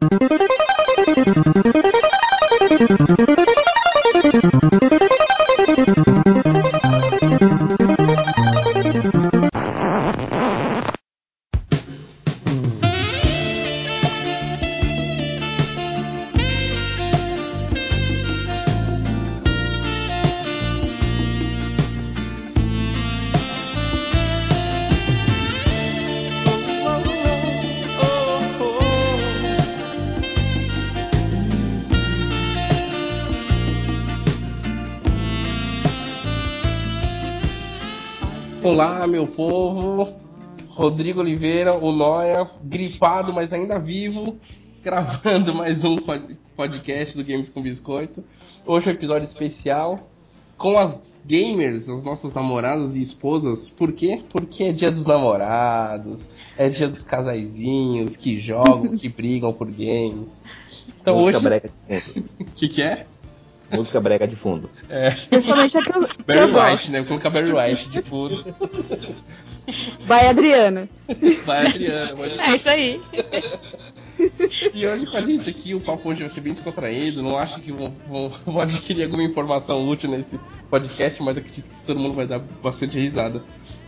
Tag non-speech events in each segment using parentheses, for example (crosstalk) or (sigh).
そして povo. Rodrigo Oliveira, o Noia, gripado, mas ainda vivo, gravando mais um podcast do Games com Biscoito. Hoje é um episódio especial com as gamers, as nossas namoradas e esposas. Por quê? Porque é dia dos namorados, é dia dos casaizinhos que jogam, que brigam por games. Então Música hoje. (laughs) O que, que é? Música brega de fundo. É. Principalmente a que eu, que Barry eu gosto. White, né? Vou colocar Barry White de fundo. Vai, Adriana. Vai, Adriana. Vai. É isso aí. E hoje com a gente aqui, o papo hoje vai ser bem descontraído. Não acho que vão, vão, vão adquirir alguma informação útil nesse podcast, mas acredito que todo mundo vai dar bastante risada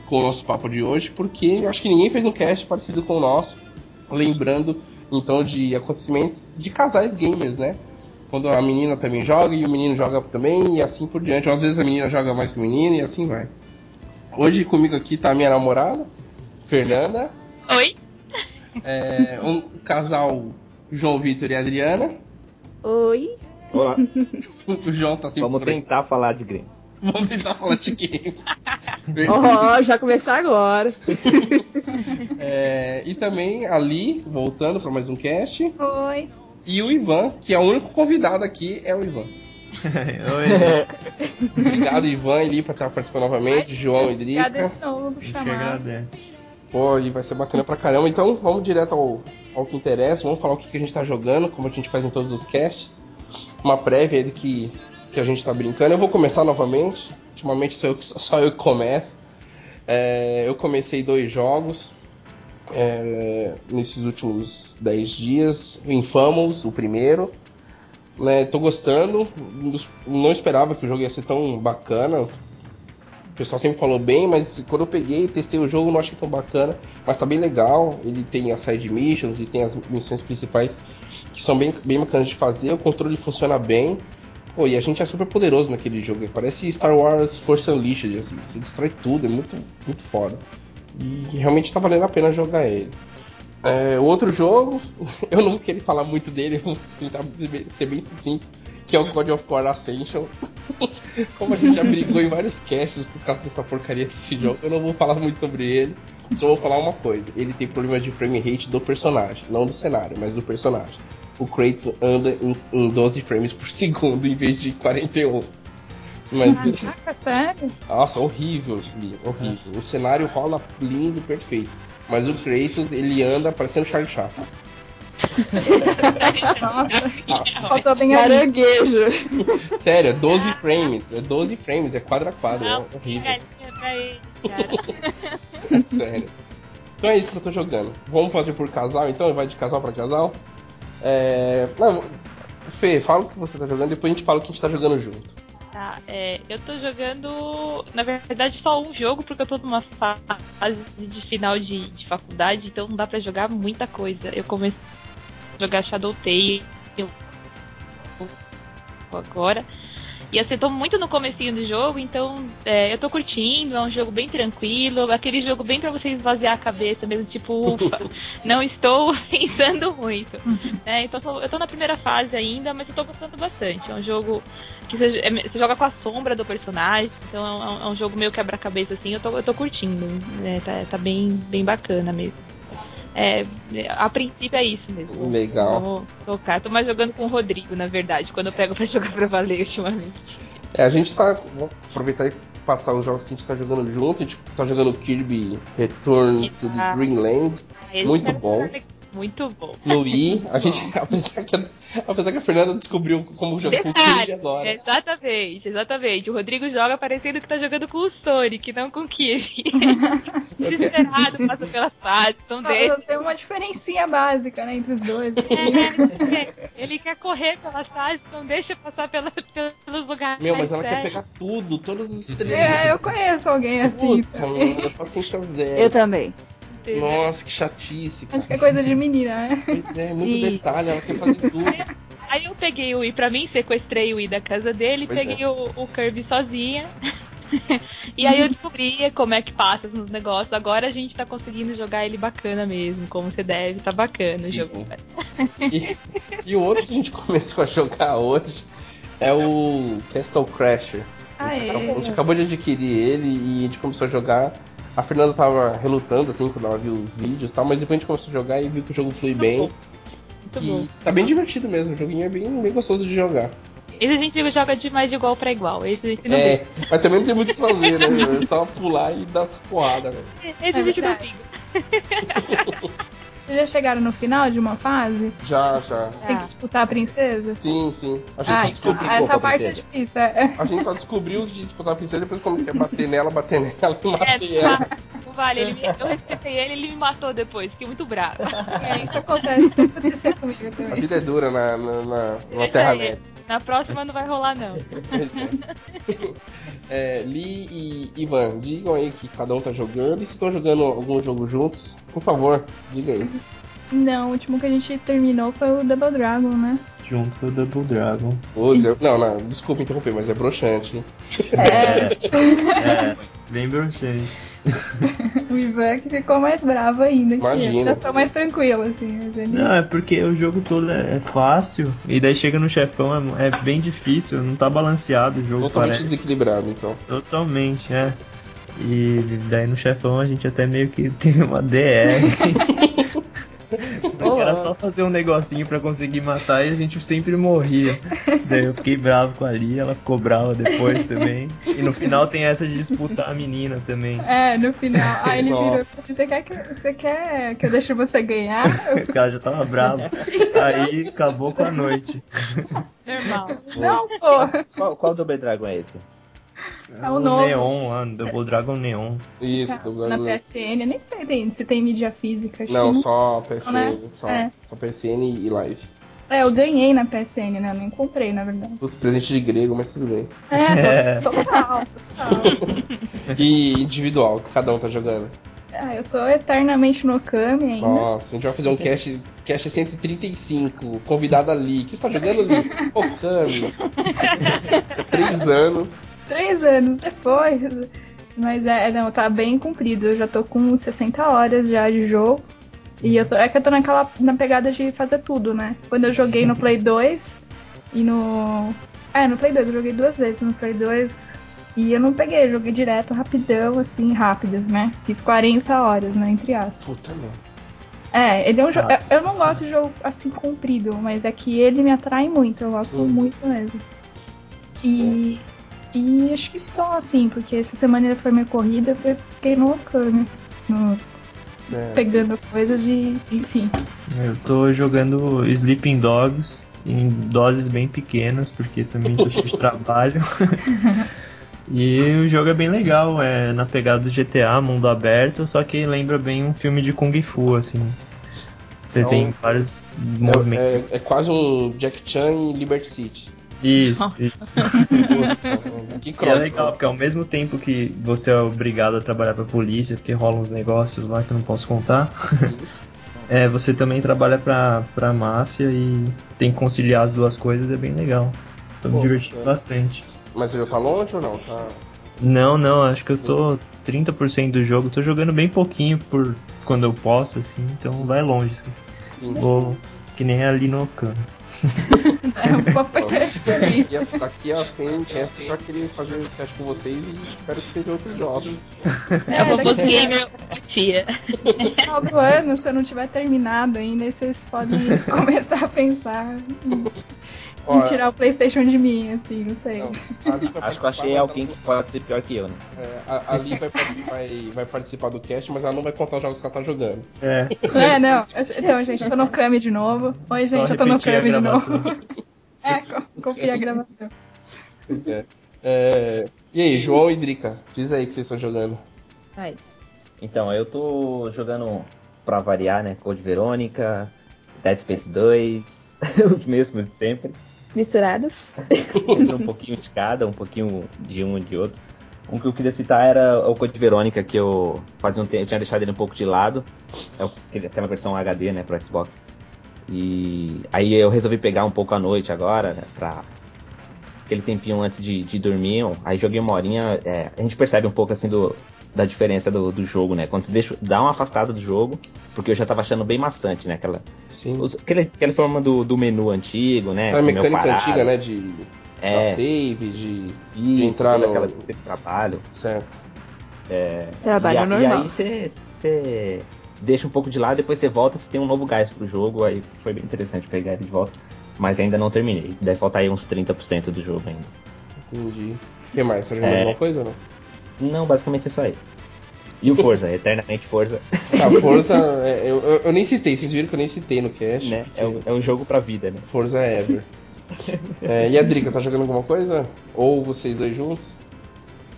com o nosso papo de hoje, porque eu acho que ninguém fez um cast parecido com o nosso, lembrando então de acontecimentos de casais gamers, né? Quando a menina também joga e o menino joga também, e assim por diante. Ou às vezes a menina joga mais que o menino e assim vai. Hoje comigo aqui tá a minha namorada, Fernanda, Oi? é, um casal João Vitor e Adriana. Oi. Olá, (laughs) O João tá sempre vamos por aí. tentar falar de Grêmio. Vamos tentar falar de game. (laughs) Ó, já começar agora. (laughs) É, e também ali, voltando para mais um cast. Oi. E o Ivan, que é o único convidado aqui, é o Ivan. (laughs) Oi, Obrigado, Ivan, ali, por estar participando novamente. João e Drica. Pô, e vai ser bacana pra caramba. Então, vamos direto ao, ao que interessa. Vamos falar o que, que a gente tá jogando, como a gente faz em todos os casts. Uma prévia aí do que, que a gente tá brincando. Eu vou começar novamente. Ultimamente sou eu, que- só eu que começo. É, eu comecei dois jogos é, nesses últimos 10 dias. Infamous, o primeiro. Né, tô gostando. Não esperava que o jogo ia ser tão bacana. O pessoal sempre falou bem, mas quando eu peguei e testei o jogo, não achei tão bacana. Mas tá bem legal. Ele tem as side missions e tem as missões principais que são bem, bem bacanas de fazer. O controle funciona bem. Pô, e a gente é super poderoso naquele jogo. Parece Star Wars Force Unleashed, assim. Você destrói tudo, é muito, muito foda. E realmente tá valendo a pena jogar ele. É, o outro jogo, (laughs) eu não queria falar muito dele, vou tentar ser bem sucinto, que é o God of War Ascension. (laughs) Como a gente já brigou em vários casts por causa dessa porcaria desse jogo, eu não vou falar muito sobre ele. Só vou falar uma coisa: ele tem problema de frame rate do personagem, não do cenário, mas do personagem. O Kratos anda em, em 12 frames por (laughs) segundo em vez de 41. Mas, Caraca, sério? nossa, horrível, horrível. O cenário rola lindo, perfeito. Mas o Kratos, ele anda parecendo Charlie Chaplin. Nossa. (laughs) Faltou bem caranguejo. (laughs) Sério, é 12 frames. É 12 frames, é quadro a quadro. É horrível. Galinha pra ele, cara. (laughs) Sério. Então é isso que eu tô jogando. Vamos fazer por casal então? Vai de casal pra casal? É. Não, Fê, fala o que você tá jogando, depois a gente fala o que a gente tá jogando junto. Tá, é, eu tô jogando, na verdade, só um jogo, porque eu tô numa fase de final de, de faculdade, então não dá pra jogar muita coisa. Eu comecei a jogar Shadow Tale agora. E assim, tô muito no comecinho do jogo, então é, eu tô curtindo, é um jogo bem tranquilo, aquele jogo bem pra você esvaziar a cabeça mesmo, tipo, ufa, (laughs) não estou (laughs) pensando muito. né? Então eu tô, eu tô na primeira fase ainda, mas eu tô gostando bastante. É um jogo que você, é, você joga com a sombra do personagem, então é um, é um jogo meio quebra-cabeça assim, eu tô, eu tô curtindo. né? Tá, tá bem, bem bacana mesmo. É, a princípio é isso mesmo. Legal. Vamos tocar. Tô mais jogando com o Rodrigo, na verdade, quando eu pego pra (laughs) jogar pra valer ultimamente. É, a gente tá. Vou aproveitar e passar os jogos que a gente tá jogando junto. A gente tá jogando Kirby Return to the Ah. Dreamland. Esse Muito bom. Muito bom. Wii, a gente, apesar que, a, apesar que a Fernanda descobriu como jogar com o Kirby agora. exatamente, exatamente. O Rodrigo joga parecendo que tá jogando com o Sonic, não com o Kirby. (laughs) Desesperado, passa pelas fases, são Só- desses. Tem uma diferencinha básica, né, entre os dois. É, ele quer correr pelas fases, não deixa passar pela- pelos lugares. Meu, mas ela quer pegar tudo, todas as estrelas. É, eu conheço alguém assim. Puta, mano, paciência zero. Eu também. Nossa, que chatice, cara. Acho que é coisa de menina, né? Pois é, muito Isso. detalhe, ela quer fazer tudo. Aí eu peguei o Wii pra mim, sequestrei o Wii da casa dele, Pois é. peguei o, o Kirby sozinha. (laughs) e aí eu descobri como é que passa nos negócios. Agora a gente tá conseguindo jogar ele bacana mesmo, como você deve. Tá bacana o jogo. E, e o outro que a gente (laughs) começou a jogar hoje é o Castle Crasher. A gente Aê. acabou de adquirir ele e a gente começou a jogar. A Fernanda tava relutando assim quando ela viu os vídeos e tal, mas depois a gente começou a jogar e viu que o jogo flui bem. Muito E bom. tá bem divertido mesmo, o joguinho é bem, bem gostoso de jogar. Esse a gente joga de mais de igual pra igual. Esse a gente não É, mas também não tem muito o que fazer, né? É só pular e dar as porradas, né? briga. Esse a É gente não verdade. briga. (laughs) Vocês já chegaram no final de uma fase? Já, já. Tem que disputar a princesa? Sim, sim. A gente, Ah, só, então, descobriu, complicou essa parte é difícil. É. a gente só descobriu que tinha disputar a princesa depois eu comecei a bater nela, bater nela e É, matei ela. (laughs) o Vale, ele me- eu ressuscitei ele ele me matou depois. Fiquei muito brava. É, isso acontece, tem que acontecer comigo A também. vida é dura na, na, na, na Deixa Terra-média. Na próxima não vai rolar, não. (laughs) É, Lee e Ivan, digam aí que cada um tá jogando e se estão jogando algum jogo juntos, por favor, diga aí. Não, o último que a gente terminou foi o Double Dragon, né? Junto com o Double Dragon. Putz, eu- não, não, desculpa interromper, mas é broxante. hein? É, É, bem broxante. (laughs) o Ivan que ficou mais bravo ainda. que Imagina. Eu sou mais tranquilo, assim. Ele... Não, é porque o jogo todo é, é fácil. E daí chega no chefão, é, é bem difícil. Não tá balanceado o jogo, Totalmente parece. desequilibrado, então. Totalmente, é. E daí no chefão a gente até meio que (laughs) teve uma DR. (laughs) Só fazer um negocinho pra conseguir matar e a gente sempre morria. (laughs) Daí eu fiquei bravo com a Lia, ela ficou brava depois (laughs) também. E no final tem essa de disputar a menina também. É, no final. Aí ele virou e Nossa. falou assim: você quer, que, você quer que eu deixe você ganhar? (laughs) Porque ela já tava brava. Aí acabou com a noite. Normal. Não, pô. Qual, qual Double Dragon é esse? É o novo. Neon lá, Double Dragon Neon. Isso, Tá, do na PSN, eu nem sei tem- se tem mídia física. Acho Não, que só PSN, né? só, É. só PSN e live. É, eu ganhei na PSN, né? Eu nem comprei, na verdade. Putz, presente de grego, mas tudo bem. É, to- (laughs) total, total. (laughs) E individual, que cada um tá jogando. Ah, eu tô eternamente no Kami ainda. Nossa, a gente vai fazer um cast, cast 135, convidado ali. O que você tá jogando ali? (laughs) Okami. Três anos. Três anos depois. Mas é, não, tá bem comprido. Eu já tô com 60 horas já de jogo. E eu tô, é que eu tô naquela na pegada de fazer tudo, né? Quando eu joguei no Play 2 e no. É, no Play 2, eu joguei duas vezes no Play 2. E eu não peguei, eu joguei direto, rapidão, assim, rápido, né? Fiz 40 horas, né? Entre aspas. Puta merda. É, ele é um jogo. Ah. Eu não gosto de jogo assim comprido, mas é que ele me atrai muito, eu gosto Hum. muito mesmo. E. E acho que só assim, porque essa semana foi minha corrida, eu fiquei no Okami. No, Certo. pegando as coisas e. enfim. Eu tô jogando Sleeping Dogs em doses bem pequenas, porque também tô cheio de (laughs) trabalho. (laughs) E o jogo é bem legal, é na pegada do GTA, mundo aberto, só que lembra bem um filme de Kung Fu, assim. Você É um- tem vários É, movimentos. é- é quase um Jack Chan em Liberty City. Isso, isso. (laughs) Que E é legal, porque ao mesmo tempo que você é obrigado a trabalhar pra polícia, porque rolam uns negócios lá que eu não posso contar, (laughs) é, você também trabalha pra, pra máfia e tem que conciliar as duas coisas, é bem legal. Tô me Pô, divertindo é. bastante. Mas ele tá longe ou não? Tá... Não, não, acho que eu tô 30% do jogo, tô jogando bem pouquinho por quando eu posso, assim, então vai longe. Sim. Vou que nem ali no Okami. (laughs) É um pouco diferente. Daqui a, daqui a 100 cast pra querer fazer um cast com vocês e espero que sejam outros jogos. É o famoso daqui a- gamer tia. No final do ano, se eu não tiver terminado ainda, vocês podem começar a pensar em, Ó, tirar o Playstation de mim, assim, não sei. não, a Acho que eu achei alguém ela que pode ser pior que eu, né? é, a Ali vai, vai, vai participar do cast, mas ela não vai contar os jogos que ela tá jogando. É, É, não. eu- Não, gente, eu tô no Kami de novo. Oi, só gente, eu tô no a Kami de novo. (laughs) É, co- confia a gravação. Pois é. É, E aí, João e Drica, diz aí o que vocês estão jogando. Ai. Então, eu tô jogando pra variar, né? Code Verônica, Dead Space 2, (laughs) os mesmos de sempre. Misturados. Entre (laughs) um pouquinho de cada, um pouquinho de um e de outro. Um que eu queria citar era o Code Verônica, que eu fazia um tempo, tinha deixado ele um pouco de lado. É aquela versão HD, né, pro Xbox. E aí eu resolvi pegar um pouco à noite agora, né, pra aquele tempinho antes de, de dormir. Aí joguei uma horinha, é, a gente percebe um pouco assim do, da diferença do, do jogo, né? Quando você deixa, dá uma afastada do jogo, porque eu já tava achando bem maçante, né? Aquela, Sim. os- aquele, aquela forma do, do menu antigo, né? Aquela mecânica parado. antiga, né? De É, dar save, de. isso, entrar toda no- aquela de trabalho. Certo. Trabalho e, a- normal. E aí você- você deixa um pouco de lado, depois você volta, você tem um novo gás pro jogo, aí foi bem interessante pegar ele de volta. Mas ainda não terminei. Deve faltar aí uns 30% do jogo ainda. Entendi. O que mais? Tá jogando É. alguma coisa ou não? Não, basicamente é só aí. E o Forza, (laughs) eternamente Forza, A Forza, é, eu, eu, eu nem citei, vocês viram que eu nem citei no cast. né? porque É um, é um jogo pra vida, né? Forza é ever. (laughs) É, e a Drica, tá jogando alguma coisa? Ou vocês dois juntos?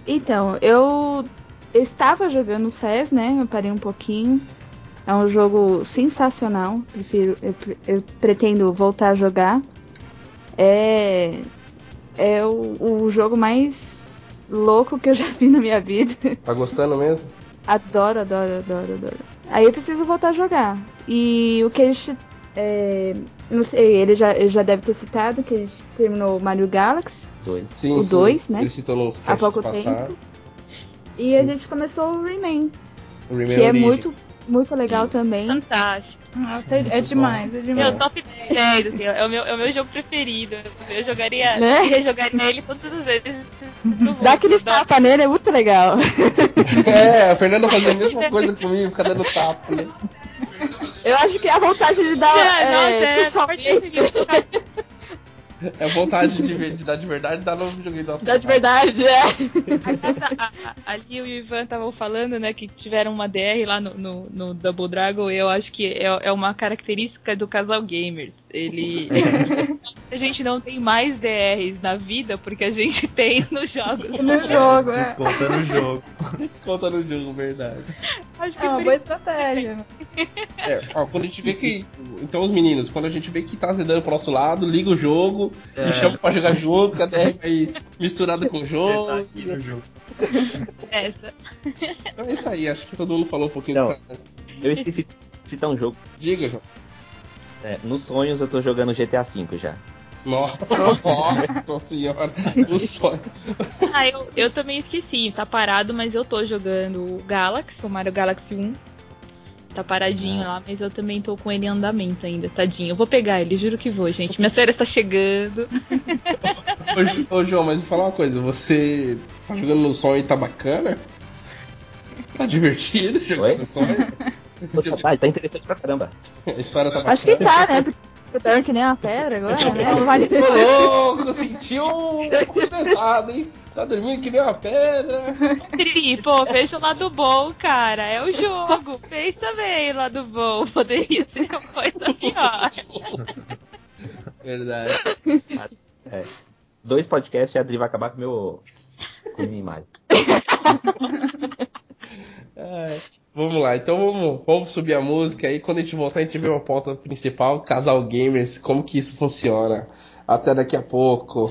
Então, eu, estava jogando FES, né? Eu parei um pouquinho. É um jogo sensacional. Prefiro, eu, eu pretendo voltar a jogar. É, é o, o jogo mais louco que eu já vi na minha vida. Tá gostando mesmo? Adoro, adoro, adoro, adoro. Aí eu preciso voltar a jogar. E o que a gente. é, não sei, ele já, ele já deve ter citado que a gente terminou o Mario Galaxy. Dois. Sim, O sim. dois, né? Ele citou nos Há pouco passados. E a Sim. gente começou o Rayman. O Rayman Que é muito, muito legal Isso. também. Fantástico. Nossa, é, é demais, é Meu, demais. top 10, assim, é o meu, é o meu jogo preferido. Eu jogaria, Né? eu jogaria ele todas as vezes. do (laughs) Dá aquele tapa nele, é muito legal. (laughs) É, a Fernanda fazia a mesma coisa comigo, fica dando tapa, né? Eu acho que a vontade de dar Ah, é, nossa, é, pessoalmente. É vontade de, ver- de dar de verdade, dá no videogame da Dá de verdade, é. Ali e o Ivan estavam falando, né, que tiveram uma DR lá no, no, no Double Dragon. Eu acho que é, é uma característica do casal gamers. Ele. (laughs) a gente não tem mais DRs na vida porque a gente (laughs) tem nos jogos. No jogo, é. Desconta no jogo. Desconta no jogo, verdade. Acho que É uma boa isso- estratégia. É, ó, quando a gente vê que. Então, os meninos, quando a gente vê que tá azedando pro nosso lado, liga o jogo É. e chama pra jogar junto, que a DR vai misturada com o tá jogo. aqui no jogo. essa. Então é isso aí, acho que todo mundo falou um pouquinho Não. do Eu esqueci de citar um jogo. Diga, João. né? Nos sonhos eu tô jogando GTA V já. Nossa, nossa (laughs) senhora, o sonho. Ah, eu, eu também esqueci. Tá parado, mas eu tô jogando o Galaxy, o Mario Galaxy 1. Tá paradinho lá, mas eu também tô com ele em andamento ainda, tadinho. Eu vou pegar ele, juro que vou, gente. Minhas férias tá chegando. (laughs) Ô, Ô, João, mas vou falar uma coisa, você tá jogando no sonho e tá bacana? Tá divertido (laughs) jogando no sonho? Tá, tá interessante pra caramba. A história tá bacana. Acho que tá, né? Porque eu dorme que nem uma pedra agora, né? Não (laughs) vale Ô, louco, sentiu um errado, hein? Tá dormindo que nem uma pedra. Tri, pô, veja o lado bom, cara. É o jogo. Pensa bem, lado bom. Poderia ser uma coisa pior. Verdade. É. Dois podcasts e a Adri vai acabar com, meu, com minha imagem. Ai, Vamos lá, então vamos, vamos subir a música aí. Quando a gente voltar, a gente vê uma pauta principal, casal gamers, como que isso funciona. Até daqui a pouco.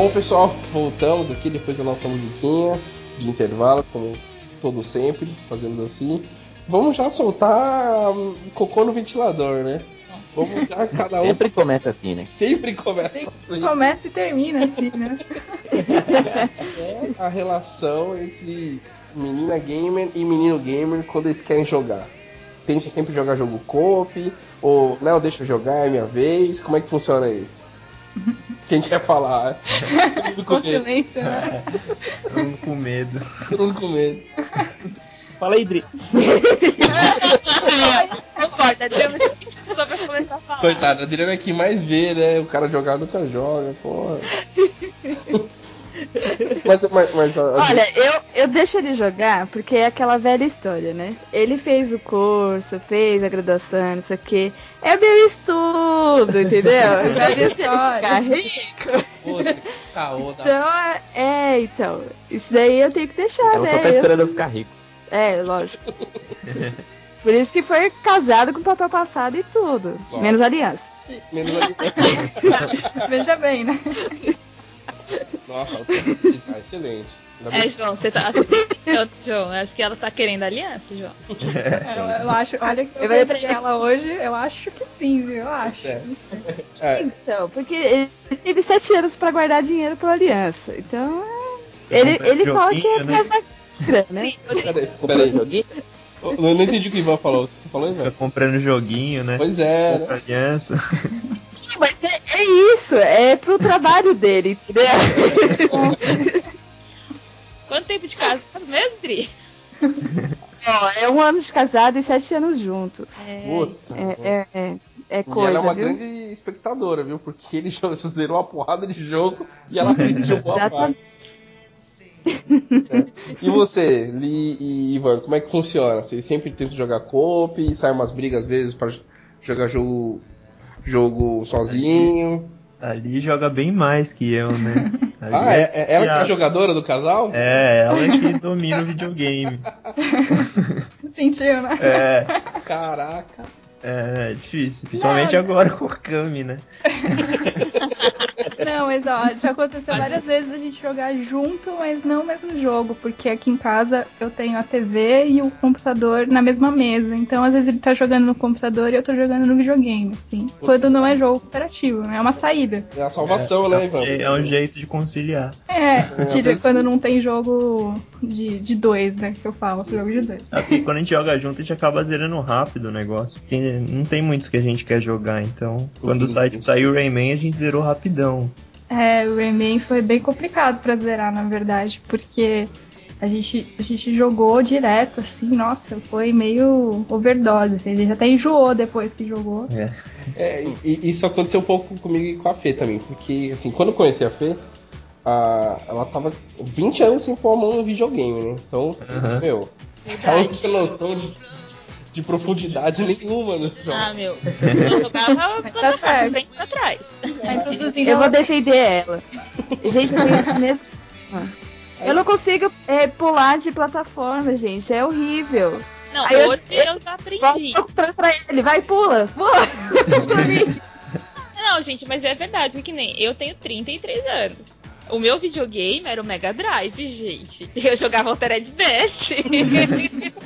Bom, pessoal, voltamos aqui depois da nossa musiquinha de intervalo, como todo sempre, fazemos assim. Vamos já soltar hum, cocô no ventilador, né? Vamos já (laughs) cada um. Sempre começa assim, né? Sempre começa assim. Começa e termina assim, né? (laughs) É a relação entre menina gamer e menino gamer quando eles querem jogar. Tenta sempre jogar jogo co-op, ou não, deixa eu jogar, é minha vez. Como é que funciona isso? Quem quer falar? Todo mundo com Com medo. silêncio, né? Todo mundo com medo. Todo mundo com medo. Fala aí, Dri. Não importa, temos só pra começar a falar. Coitado, a Adriana é que mais vê, né? O cara jogar nunca joga, porra. mas, mas, mas Olha, eu, eu deixo ele jogar porque é aquela velha história, né? Ele fez o curso, fez a graduação, não sei o quê. É meu estudo, entendeu? Eu já Velha deixo ele história. ficar rico. Puta, que caô da Então, é- é, então. Isso daí eu tenho que deixar, Ela né? só tá esperando eu ficar rico. É, lógico. Por isso que foi casado com papel passado e tudo. Lógico. Menos aliança. Menos (laughs) ali. Veja bem, né? Nossa, excelente. É, João, você tá. (laughs) Eu, João, acho que ela tá querendo aliança, João. Eu, eu acho, olha que eu Eu deixar- ela hoje, eu acho que sim, viu? Eu acho. É. É, Então, porque ele teve sete anos pra guardar dinheiro pra aliança. Então, é, ele, ele fala que é né? mais bacana, né? peraí, joguinho? Eu não entendi o que o Ivan falou. O que você falou, Ivan? comprando joguinho, né? Pois é, Compra né? aliança. Mas é, é isso, é pro trabalho dele, entendeu? (laughs) Quanto tempo de casa mesmo, Dri? (laughs) Ó, é um ano de casado e sete anos juntos. Puta. É, é, é, é E coisa, ela é uma viu? grande espectadora, viu? Porque ele jo- (laughs) zerou uma porrada de jogo e ela assistiu boa Exatamente. parte. É. E você, Li e Ivan, como é que funciona? Vocês sempre tentam jogar coop, sai umas brigas às vezes pra jogar jogo, jogo sozinho? Ali joga bem mais que eu, né? (laughs) Ali Ah, é, é ela que é a jogadora do casal? É, ela que domina o videogame. (laughs) Sentiu, né? É, Caraca. é difícil. Principalmente agora com o Kami, né? (laughs) Não, mas ó, já aconteceu Mas- várias vezes a gente jogar junto, mas não o mesmo jogo, porque aqui em casa eu tenho a TV e o computador na mesma mesa. Então, às vezes ele tá jogando no computador e eu tô jogando no videogame, assim. Quando não é jogo cooperativo, né? É uma saída. É a salvação, né, Ivan? É, é um jeito de conciliar. É, às tira vezes- quando não tem jogo de, de dois, né? Que eu falo, jogo de dois. Aqui, quando a gente joga junto, a gente acaba zerando rápido o negócio. Porque não tem muitos que a gente quer jogar, então. Quando Uhum. sai, tipo, saiu o Rayman, a gente zerou rapidão. É, o Rayman foi bem complicado pra zerar, na verdade, porque a gente, a gente jogou direto, assim, nossa, foi meio overdose, assim, a gente até enjoou depois que jogou. É, e- e isso aconteceu um pouco comigo e com a Fê também, porque assim, quando eu conheci a Fê, a- ela tava 20 anos sem pôr a mão no videogame, né? Então, Aham. meu, ela não tinha noção de, de profundidade nenhuma no jogo. Ah, meu. Eu jogava tá pra frente, certo. frente pra trás. Tá Eu vou defender ela. Gente, eu mesmo. Eu não consigo é, pular de plataforma, gente. É horrível. Não, Aí eu- hoje eu já aprendi. Pra ele. Vai, pula, pula. pra (laughs) mim. Não, gente, mas é verdade, que nem eu tenho 33 anos. O meu videogame era o Mega Drive, gente. (laughs) Eu jogava Altered (laughs) muito.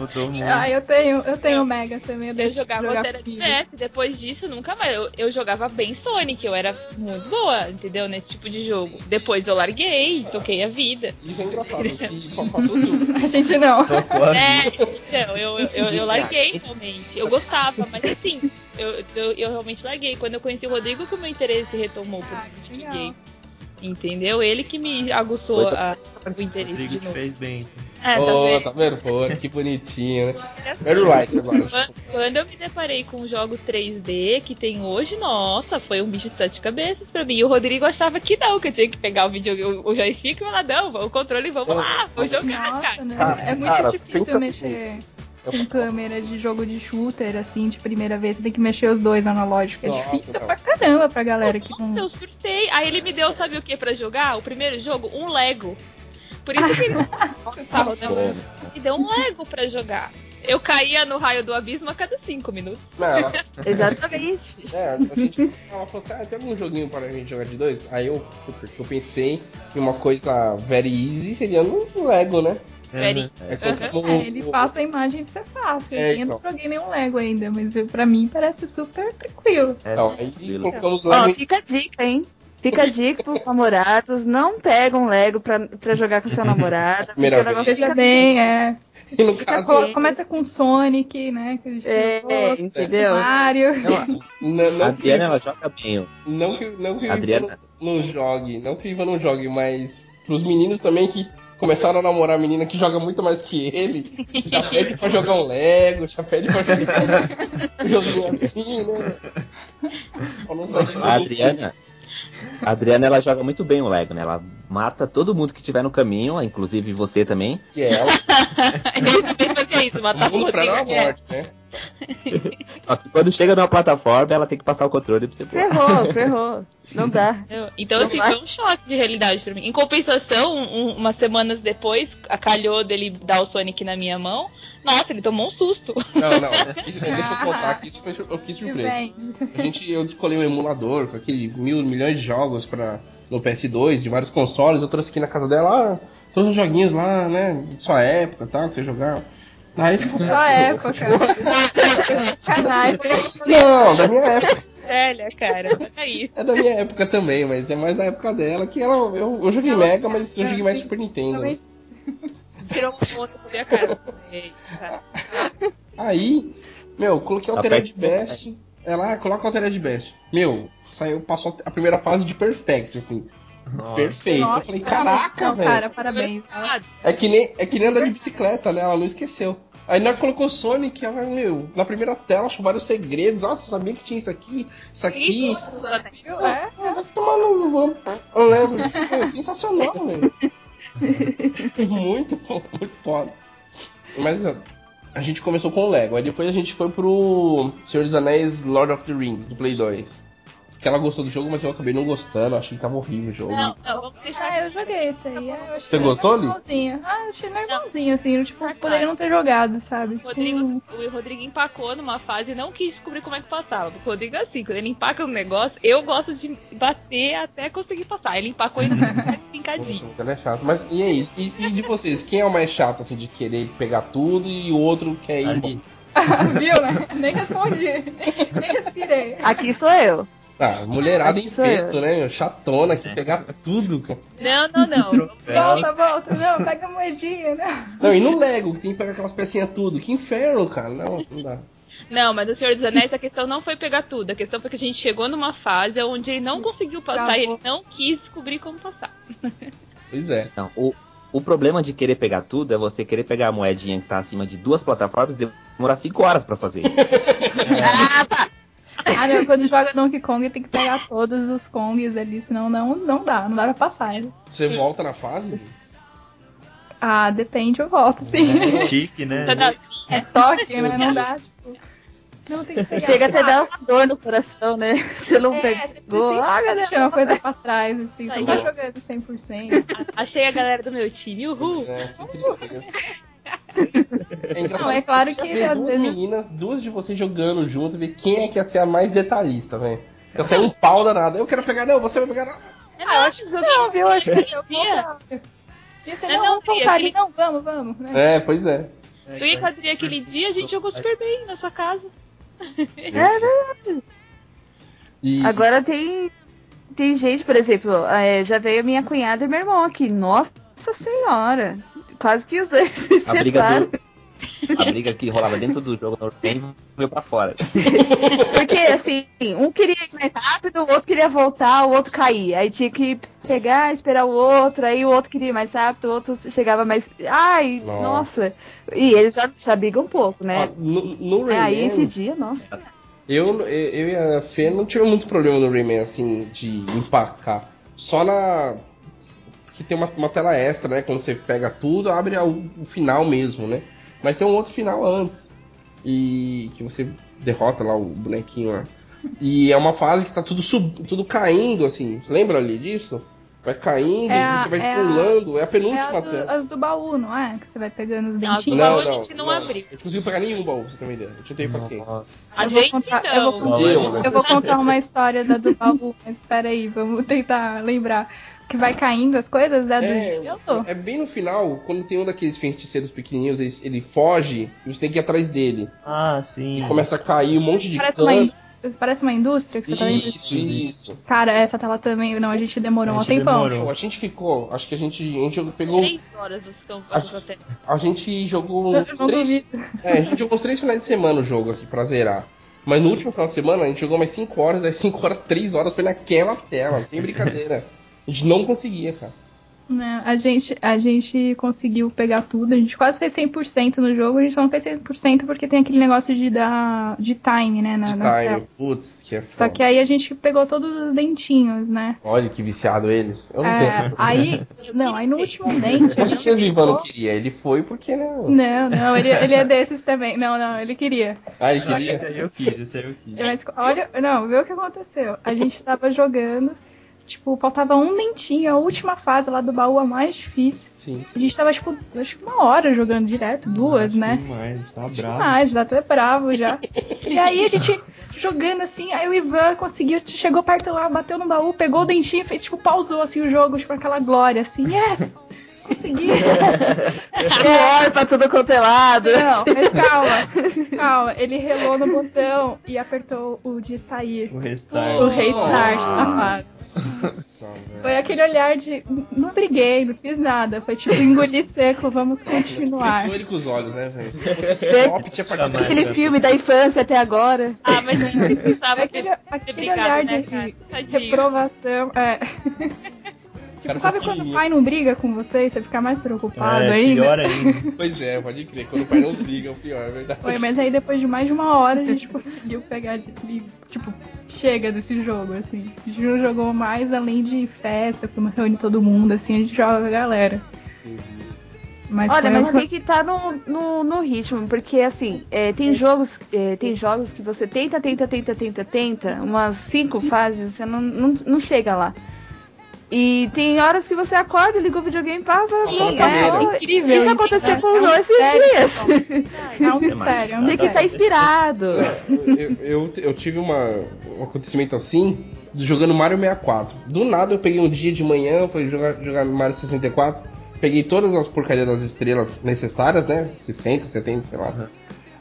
Ah, eu tenho, eu tenho o Mega também, eu Eu jogava jogar Altered. Best. Depois disso, nunca mais. Eu, eu jogava bem Sonic, eu era muito boa, entendeu? Nesse tipo de jogo. Depois eu larguei, toquei a vida. Isso é engraçado, passou o Silvio. A gente não. É, então, eu, eu, eu, eu larguei (laughs) realmente. Eu gostava, mas assim, eu, eu, eu realmente larguei. Quando eu conheci o Rodrigo, que o meu interesse retomou por Ah, videogame. Entendeu? Ele que me aguçou Foi a- o interesse Rodrigo de te novo. fez bem. É, tá oh, tá vendo? Pô, que bonitinho, né? É assim. Very agora. Quando- eu me deparei com jogos 3D que tem hoje, nossa, foi um bicho de sete cabeças pra mim. E o Rodrigo achava que não, que eu tinha que pegar o, video, o, joystick e falar, não, o controle, vamos lá, vou jogar, Nossa, cara. né? Cara, é muito cara, difícil mexer com câmera de jogo de shooter, assim, de primeira vez. Você tem que mexer os dois analógicos. É Nossa, difícil não. pra caramba pra galera que Nossa, não. eu surtei. Aí ele me deu, sabe o que pra jogar? O primeiro jogo, um Lego. Por isso que ele (laughs) tava dando- me deu um Lego pra jogar. Eu caía no raio do abismo a cada cinco minutos. Não, ela, (laughs) Exatamente. é, a gente ela falou assim, ah, tem algum joguinho para a gente jogar de dois? Aí eu, que eu pensei que uma coisa very easy seria no Lego, né? Very- É colocar no- É, ele passa a imagem de ser fácil. É, eu ainda não joguei nenhum Lego ainda, mas eu- pra mim parece super tranquilo. É, Não, aí tranquilo. colocamos Ó, Lego fica a dica, hein? Fica a dica pros namorados, não pega um Lego pra, pra jogar com seu namorado. porque (laughs) Primeira o negócio vez. Veja fica bem, é. (laughs) e caso, colo- começa com Sonic, né? Que a gente É, jogou, entendeu? Mario. Não, a não, não, que, Adriana, ela joga bem. não que, não que o Ivan Adriana. não, não jogue, não que o Ivan não jogue, mas pros meninos também que começaram a namorar a menina que joga muito mais que ele, já pede pra jogar um Lego, já pede pra jogar um joguinho assim, né? Não A Adriana. A Adriana, ela joga muito bem o Lego, né? Ela mata todo mundo que tiver no caminho, inclusive você também. é o Ele também fazia isso, matar pra não a morte, né? (laughs) Só que quando chega numa plataforma, ela tem que passar o controle pra você. Ferrou, (laughs) ferrou. Não dá. Então, Não assim, vai. foi um choque de realidade pra mim. Em compensação, um- umas semanas depois, a calhou dele dar o Sonic na minha mão. Nossa, ele tomou um susto. Não, não, isso- deixa eu contar que isso foi, eu fiquei surpreso. Bem, A gente, eu escolhi um emulador com aquele mil milhões de jogos pra, no PS2, de vários consoles. Eu trouxe aqui na casa dela, ah, todos os joguinhos lá, né, de sua época tal, que você jogava. Aí, só (laughs) época. Sacanagem. (laughs) Não, da minha época. Velha, cara, olha isso. É da minha época também, mas é mais da época dela que ela. Eu, eu joguei Mega, mas eu joguei mais Super Nintendo. né? Tirou uma foto da minha. Eita. (laughs) Aí, meu, coloquei Tá Altered perto. Best. Ela, ah, coloca Altered Best. Meu, saiu, passou a primeira fase de Perfect, assim. Nossa. Perfeito. eu Nossa, falei, caraca, velho. Cara, parabéns. É que, nem, é que nem andar de bicicleta, né? Ela não esqueceu. Aí na hora que colocou Sonic, ela, meu, na primeira tela achou vários segredos. Nossa, sabia que tinha isso aqui, isso aqui. É, Vai tomar no. Eu lembro. Foi sensacional, velho. (laughs) Muito, muito foda. Mas ó, a gente começou com o Lego. Aí depois a gente foi pro Senhor dos Anéis Lord of the Rings, do Play 2. Porque ela gostou do jogo, mas eu acabei não gostando. Achei que tava horrível o jogo. Não, não, vamos deixar. Ah, eu joguei esse aí. eu achei Você gostou, Li? Ah, eu achei normalzinho, assim. Tipo, poderia não ter jogado, sabe? O Rodrigo, o Rodrigo empacou numa fase e não quis descobrir como é que passava. O Rodrigo é assim, quando ele empaca um negócio, eu gosto de bater até conseguir passar. Ele empacou e pincadinho. Puta, Ele é chato. Mas e aí? E, e de vocês? Quem é o mais chato, assim, de querer pegar tudo e o outro quer ir Ali. (laughs) Viu, né? Nem respondi. Nem respirei. Aqui sou eu. Ah, mulherada em peso, né? meu? Chatona, que pegar tudo, cara. Não, não, não. Volta, volta. Não, pega a moedinha, né? Não, e no Lego, que tem que pegar aquelas pecinhas tudo. Que inferno, cara. Não, não dá. Não, mas no Senhor dos Anéis a questão não foi pegar tudo. A questão foi que a gente chegou numa fase onde ele não conseguiu passar e ele não quis descobrir como passar. Pois é. Não, o, o problema de querer pegar tudo é você querer pegar a moedinha que tá acima de duas plataformas e demorar 5 horas pra fazer. (laughs) Ah, tá. Ah, não, quando joga Donkey Kong tem que pegar todos os Kongs ali, senão não, não dá, não dá pra passar. ele. Você volta na fase? Ah, depende, eu volto, sim. (laughs) Chique, né? É toque, né? Não dá, tipo. Não tem que pegar. Chega até dar uma dor no coração, né? (laughs) Você não É, você pegou. Ah, meu Deus. deixar uma coisa pra trás, assim. Você não tá jogando 100%. Achei a galera do meu time, uhul. É, que tristeza. É engraçado. Não, é claro que ver duas vezes- meninas, duas de vocês jogando junto, ver quem é que ia ser a mais detalhista, velho. Eu saí um pau danado. Eu quero pegar, não, você vai pegar. Não. Ah, eu acho que não, viu? Eu acho que (laughs) eu vou. Ia ser, É, não, não, vamos Fia, aquele- não, vamos, vamos. Né? É, pois é. Eu ia com a Adri aquele dia, a gente jogou super bem na sua casa. É verdade. E, Agora tem. Tem gente, por exemplo, é, já veio a minha cunhada e meu irmão aqui. Nossa senhora. Quase que os dois (laughs) se A briga, separaram. do, (laughs) a briga que rolava dentro do jogo no Game veio pra fora. (laughs) Porque, assim, um queria ir mais rápido, o outro queria voltar, o outro cair. Aí tinha que pegar, esperar o outro, aí o outro queria ir mais rápido, o outro chegava mais. Ai, Nossa. nossa. E eles já, já brigam um pouco, ó, né? no, no É, aí Rayman, esse dia, nossa. eu, eu, eu e a Fê não tivemos muito problema no Rayman, assim, de empacar. Só na. Que tem uma, uma tela extra, né? Quando você pega tudo, abre o, o final mesmo, né? Mas tem um outro final antes. E que você derrota lá o bonequinho lá. E é uma fase que tá tudo sub, tudo caindo, assim. Você lembra ali disso? Vai caindo, É a- você vai é a- pulando, é a É penúltima a do- tela. as do baú, não é? Que você vai pegando os Não, as do dentinhos. baú a gente não abriu. Eu não consigo pegar nenhum baú, pra você ter uma ideia. Eu não tenho paciência. Nossa. A Eu vou gente contar- eu não. vou contar- Eu? Eu vou contar uma história da do baú, mas espera aí, vamos (laughs) tentar lembrar. Que vai caindo as coisas, é do É, gelo? é bem no final, quando tem um daqueles feiticeiros pequenininhos, ele, ele foge e você tem que ir atrás dele. Ah, sim. E começa a cair um monte de Parece cano. parece uma indústria que você tá vendo. Isso, isso. Cara, essa tela também. Não, a gente demorou A um gente tempão. demorou. A gente ficou, acho que a gente, a gente pegou, Três horas estão até. a gente jogou uns três, é, a gente jogou uns três finais de semana o jogo, assim, pra zerar. Mas no último final de semana a gente jogou mais 5 horas, das 5 horas, 3 horas foi naquela tela, sem brincadeira. A gente não conseguia, cara. Né, a, gente, a gente conseguiu pegar tudo, a gente quase fez 100% no jogo, a gente só não fez 100% porque tem aquele negócio de dar de time, né, na, De time, putz, que é foda. Só que aí a gente pegou todos os dentinhos, né? Olha que viciado eles. Eu não tenho (laughs) essa É, aí, não, aí no último dente. Com gente certeza o Ivan não queria, ele foi porque não. Não, não, ele, ele é desses também. Não, não, ele queria. Ah, ele Ah, Esse queria. aí eu quis, esse aí eu quis. Mas olha, não, vê o que aconteceu. A gente tava jogando, tipo, faltava um dentinho, a última fase lá do baú, a mais difícil. Sim. A gente tava, tipo, acho que uma hora jogando direto, duas, Acho né? Gente tava bravo. Demais, já até bravo já. E aí a gente jogando assim, aí o Ivan conseguiu, chegou perto lá, bateu no baú, pegou o dentinho, fez, tipo, pausou assim o jogo, tipo, aquela glória, assim, yes! Consegui! (laughs) Suor pra tudo quanto é lado. Não, mas calma, (laughs) calma. Ele relou no botão e apertou o de sair. O restart. O restart da fase. Foi aquele olhar de. Não briguei, não fiz nada. Foi tipo engolir seco, vamos continuar. Ele com os olhos, né, velho? (laughs) Aquele filme da infância até agora. Ah, mas nem precisava Aquele, aquele brigado, olhar né, de reprovação. É. Cara, Tipo, sabe tá quando o pai não briga com você e você fica mais preocupado É, ainda? pior ainda. (laughs) Pois é, pode crer. Quando o pai não briga, é o pior, é verdade. Foi, mas aí depois de mais de uma hora a gente conseguiu pegar de e, tipo, chega desse jogo, assim. A gente não jogou mais além de festa, quando reúne todo mundo, assim, a gente joga com a galera. Mas Olha, mas tem que estar no, no, no ritmo, porque assim, é, tem jogos é, tem jogos que você tenta, tenta, tenta, tenta, tenta, umas cinco fases, você não, não, não chega lá. E tem horas que você acorda, liga o videogame, passa, Passa e primeira. acabou. É incrível Isso aconteceu né? com É o João esses dias. É um mistério, é um (laughs) Tem que estar mistério. inspirado. eu, eu, eu tive uma, um acontecimento assim, jogando Mario 64. Do nada eu peguei um dia de manhã, fui jogar, jogar Mario 64, peguei todas as porcarias das estrelas necessárias, né? 60, 70, sei lá.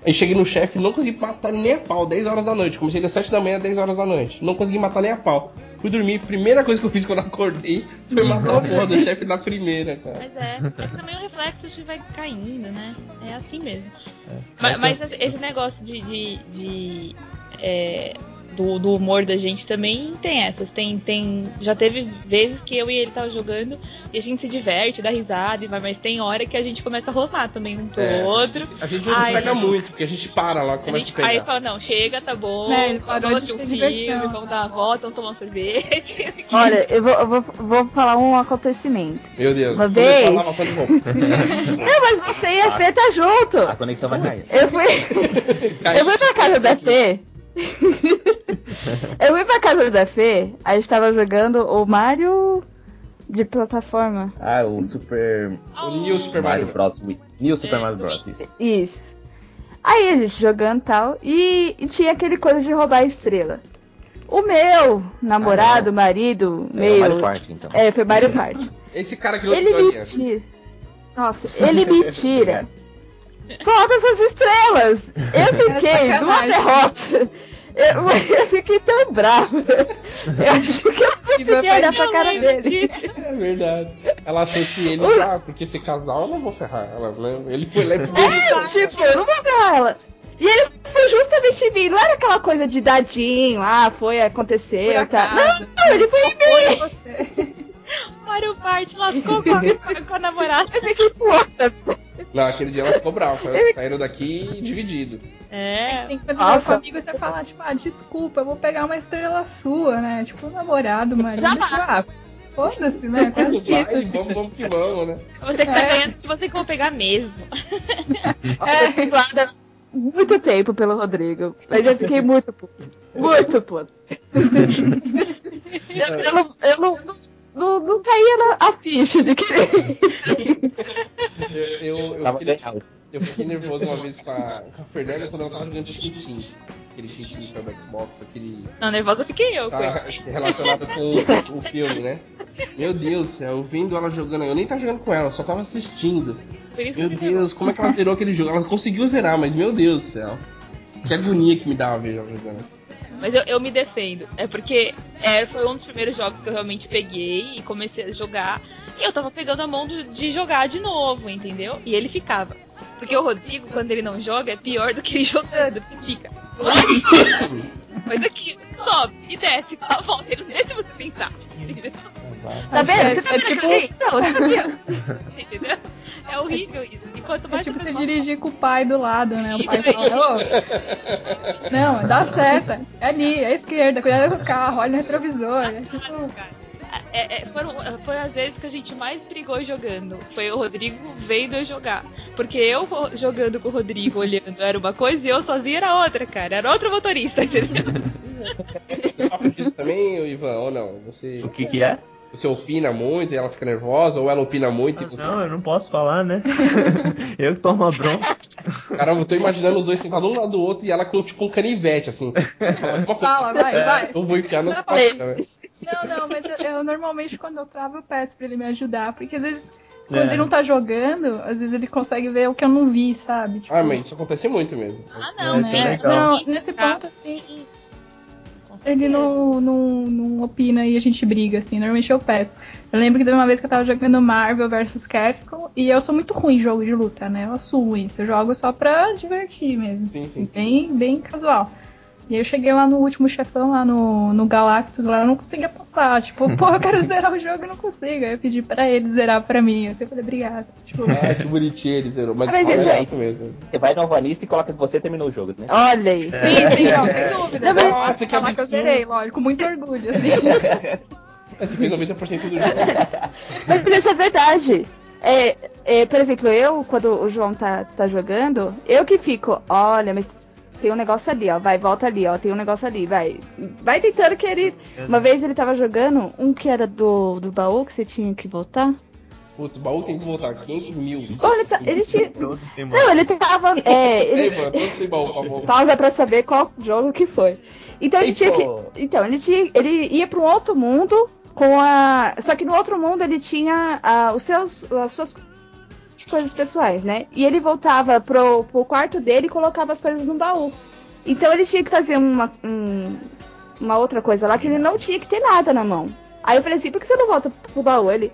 Aí cheguei no chefe não consegui matar nem a pau, 10 horas da noite. Comecei das 7 da manhã, 10 horas da noite. Não consegui matar nem a pau. Fui dormir, primeira coisa que eu fiz quando acordei foi matar o porra do chefe na primeira, cara. Mas é, é que também o reflexo você vai caindo, né? É assim mesmo. É. Mas, mas esse- esse negócio de. de, de, é, do, do humor da gente também tem essas. Tem, tem, já teve vezes que eu e ele tava jogando e a gente se diverte, dá risada, e vai, mas tem hora que a gente começa a rosnar também um pro É, outro. A gente não se pega muito, porque a gente para lá, A começa gente a aí pegar. fala, não, chega, tá bom, É, parou vamos de um filme, vamos dar uma volta, vamos tomar um sorvete. (laughs) Olha, eu vou, eu vou, vou falar um acontecimento. Meu Deus. Uma vez. a lavar de roupa. (laughs) Não, mas você e a Fê tá junto. A conexão vai cair. Eu fui, (laughs) eu fui pra casa da Fê. (laughs) eu fui pra casa da Fê, a gente tava jogando o Mario de plataforma. Ah, o Super O New Super Mario Mario Bros. Wii. New Super Mario Bros. Isso. Isso. Aí a gente jogando e tal, e, e tinha aquele coisa de roubar a estrela. O meu namorado, marido, É o meio. Mario Party, então. É, foi Mario Party. Esse cara que não Ele me tira. Nossa, ele me tira (laughs) todas as estrelas. Eu fiquei É numa derrota. Eu, (laughs) eu fiquei tão brava. Eu acho que eu não consegui olhar pra cara dele. É verdade. Ela achou que ele, ah, porque esse casal eu não vou ferrar ela, né? Ele foi lá e É, tipo, eu não vou ferrar ela. E ele foi justamente em mim. Não era aquela coisa de dadinho, ah, foi, aconteceu, tá. acaso. Não, ele foi em mim. Foi você. (laughs) Mario Party lascou com a, com a namorada. Eu fiquei puta. Não, aquele dia ela ficou brava, saíram, saíram daqui divididos. É. Tem que fazer Nossa. com amigo e você falar, tipo, ah, desculpa, eu vou pegar uma estrela sua, né? Tipo, um namorado, marido. Já tipo, ah, foda-se, né? Quase que Vai, isso. vamos, vamos que vamos, né? Você que tá É. ganhando se você que for pegar mesmo. Eu fui zoada muito tempo pelo Rodrigo. Mas eu fiquei muito puta. Muito puta. (laughs) eu, eu não, eu não- não, não caía na, a ficha de querer. (laughs) Eu, eu, eu, fiquei, eu fiquei nervoso uma vez com a, com a Fernanda quando ela tava jogando Tintin. Aquele Tintin que saiu do Xbox, aquele. Não, nervosa fiquei eu. Tá relacionado com o filme, né? Meu Deus do céu, eu vendo ela jogando, eu nem tava jogando com ela, eu só tava assistindo. Meu Deus, como é que ela zerou aquele jogo? Ela conseguiu zerar, mas meu Deus do céu. Que agonia que me dava ver ela jogando. Mas eu, eu me defendo. É porque é, foi um dos primeiros jogos que eu realmente peguei e comecei a jogar. E eu tava pegando a mão de, de jogar de novo, entendeu? E ele ficava. Porque o Rodrigo, quando ele não joga, é pior do que ele (laughs) jogando. Porque fica. (laughs) Coisa que sobe e desce, dá a volta. Ele não deixa você pensar. Entendeu? Tá vendo? É- Você tá é vendo tipo- vendo? Entendeu? É horrível isso. E quanto É mais tipo a você pessoa- dirigir com o pai do lado, né? O pai fala, ô, não, dá seta. É ali, é à esquerda, cuidado com o carro, olha no retrovisor. É tipo, É, é, foram, foi as vezes que a gente mais brigou jogando. Foi o Rodrigo vendo eu jogar. Porque eu jogando com o Rodrigo olhando era uma coisa e eu sozinha era outra, cara. Era outro motorista, (laughs) entendeu? Você sofre disso também, Ivan, ou não? Você, O que que é? você opina muito e ela fica nervosa, ou ela opina muito e você. Não, eu não posso falar, né? (laughs) eu que tomo a bronca. Caramba, eu tô imaginando os dois sentados um lado do outro e ela com tipo um canivete, assim. (laughs) Fala, vai, vai. Eu vou enfiar costas, né? Não, não, eu, normalmente quando eu travo eu peço pra ele me ajudar. Porque às vezes, quando É. ele não tá jogando, às vezes ele consegue ver o que eu não vi, sabe? Tipo, Ah, mas isso acontece muito mesmo. Ah, não, Isso é né? Não, nesse ponto, assim, ele não, não, não opina e a gente briga, assim. Normalmente eu peço. Eu lembro que de uma vez que eu tava jogando Marvel vs Capcom e eu sou muito ruim em jogo de luta, né? Eu assumo isso. Eu jogo só pra divertir mesmo. Sim, sim. Bem, bem casual. E aí eu cheguei lá no último chefão, lá no, no Galactus, lá eu não conseguia passar. Tipo, (laughs) pô, eu quero zerar o jogo e não consigo. Aí eu pedi pra ele zerar pra mim. Eu sempre falei, obrigada. Tipo, Ah, que bonitinho ele zerou. Mas, Mas é isso aí- isso mesmo. Você vai no Alvanista e coloca que você terminou o jogo, né? Olha aí. sim, sim, não, sem dúvida. Não, mas- Nossa, que Falar que eu absurdo. zerei, lógico, com muito orgulho, assim. (laughs) Você fez 90% do jogo. (laughs) Mas isso é verdade. É, é, por exemplo, eu, quando o João tá, tá jogando, eu que fico, olha, mas tem um negócio ali, ó, vai, volta ali, ó, tem um negócio ali, vai. Vai tentando que ele. Uma vez ele tava jogando um que era do, do baú que você tinha que voltar. Putz, o baú tem que voltar 500 mil. Ou ele, tá, ele tinha. (laughs) Não, ele tava. (laughs) É, Ei, ele, mano, tem baú pausa pra saber qual jogo que foi. Então ele Ei, tinha que. Então, ele tinha. Ele ia pra um outro mundo com a. Só que no outro mundo ele tinha ah, os seus. as suas coisas pessoais, né? E ele voltava pro, pro quarto dele e colocava as coisas no baú. Então ele tinha que fazer uma, um- uma outra coisa lá que ele não tinha que ter nada na mão. Aí eu falei assim, por que você não volta pro baú? Ele.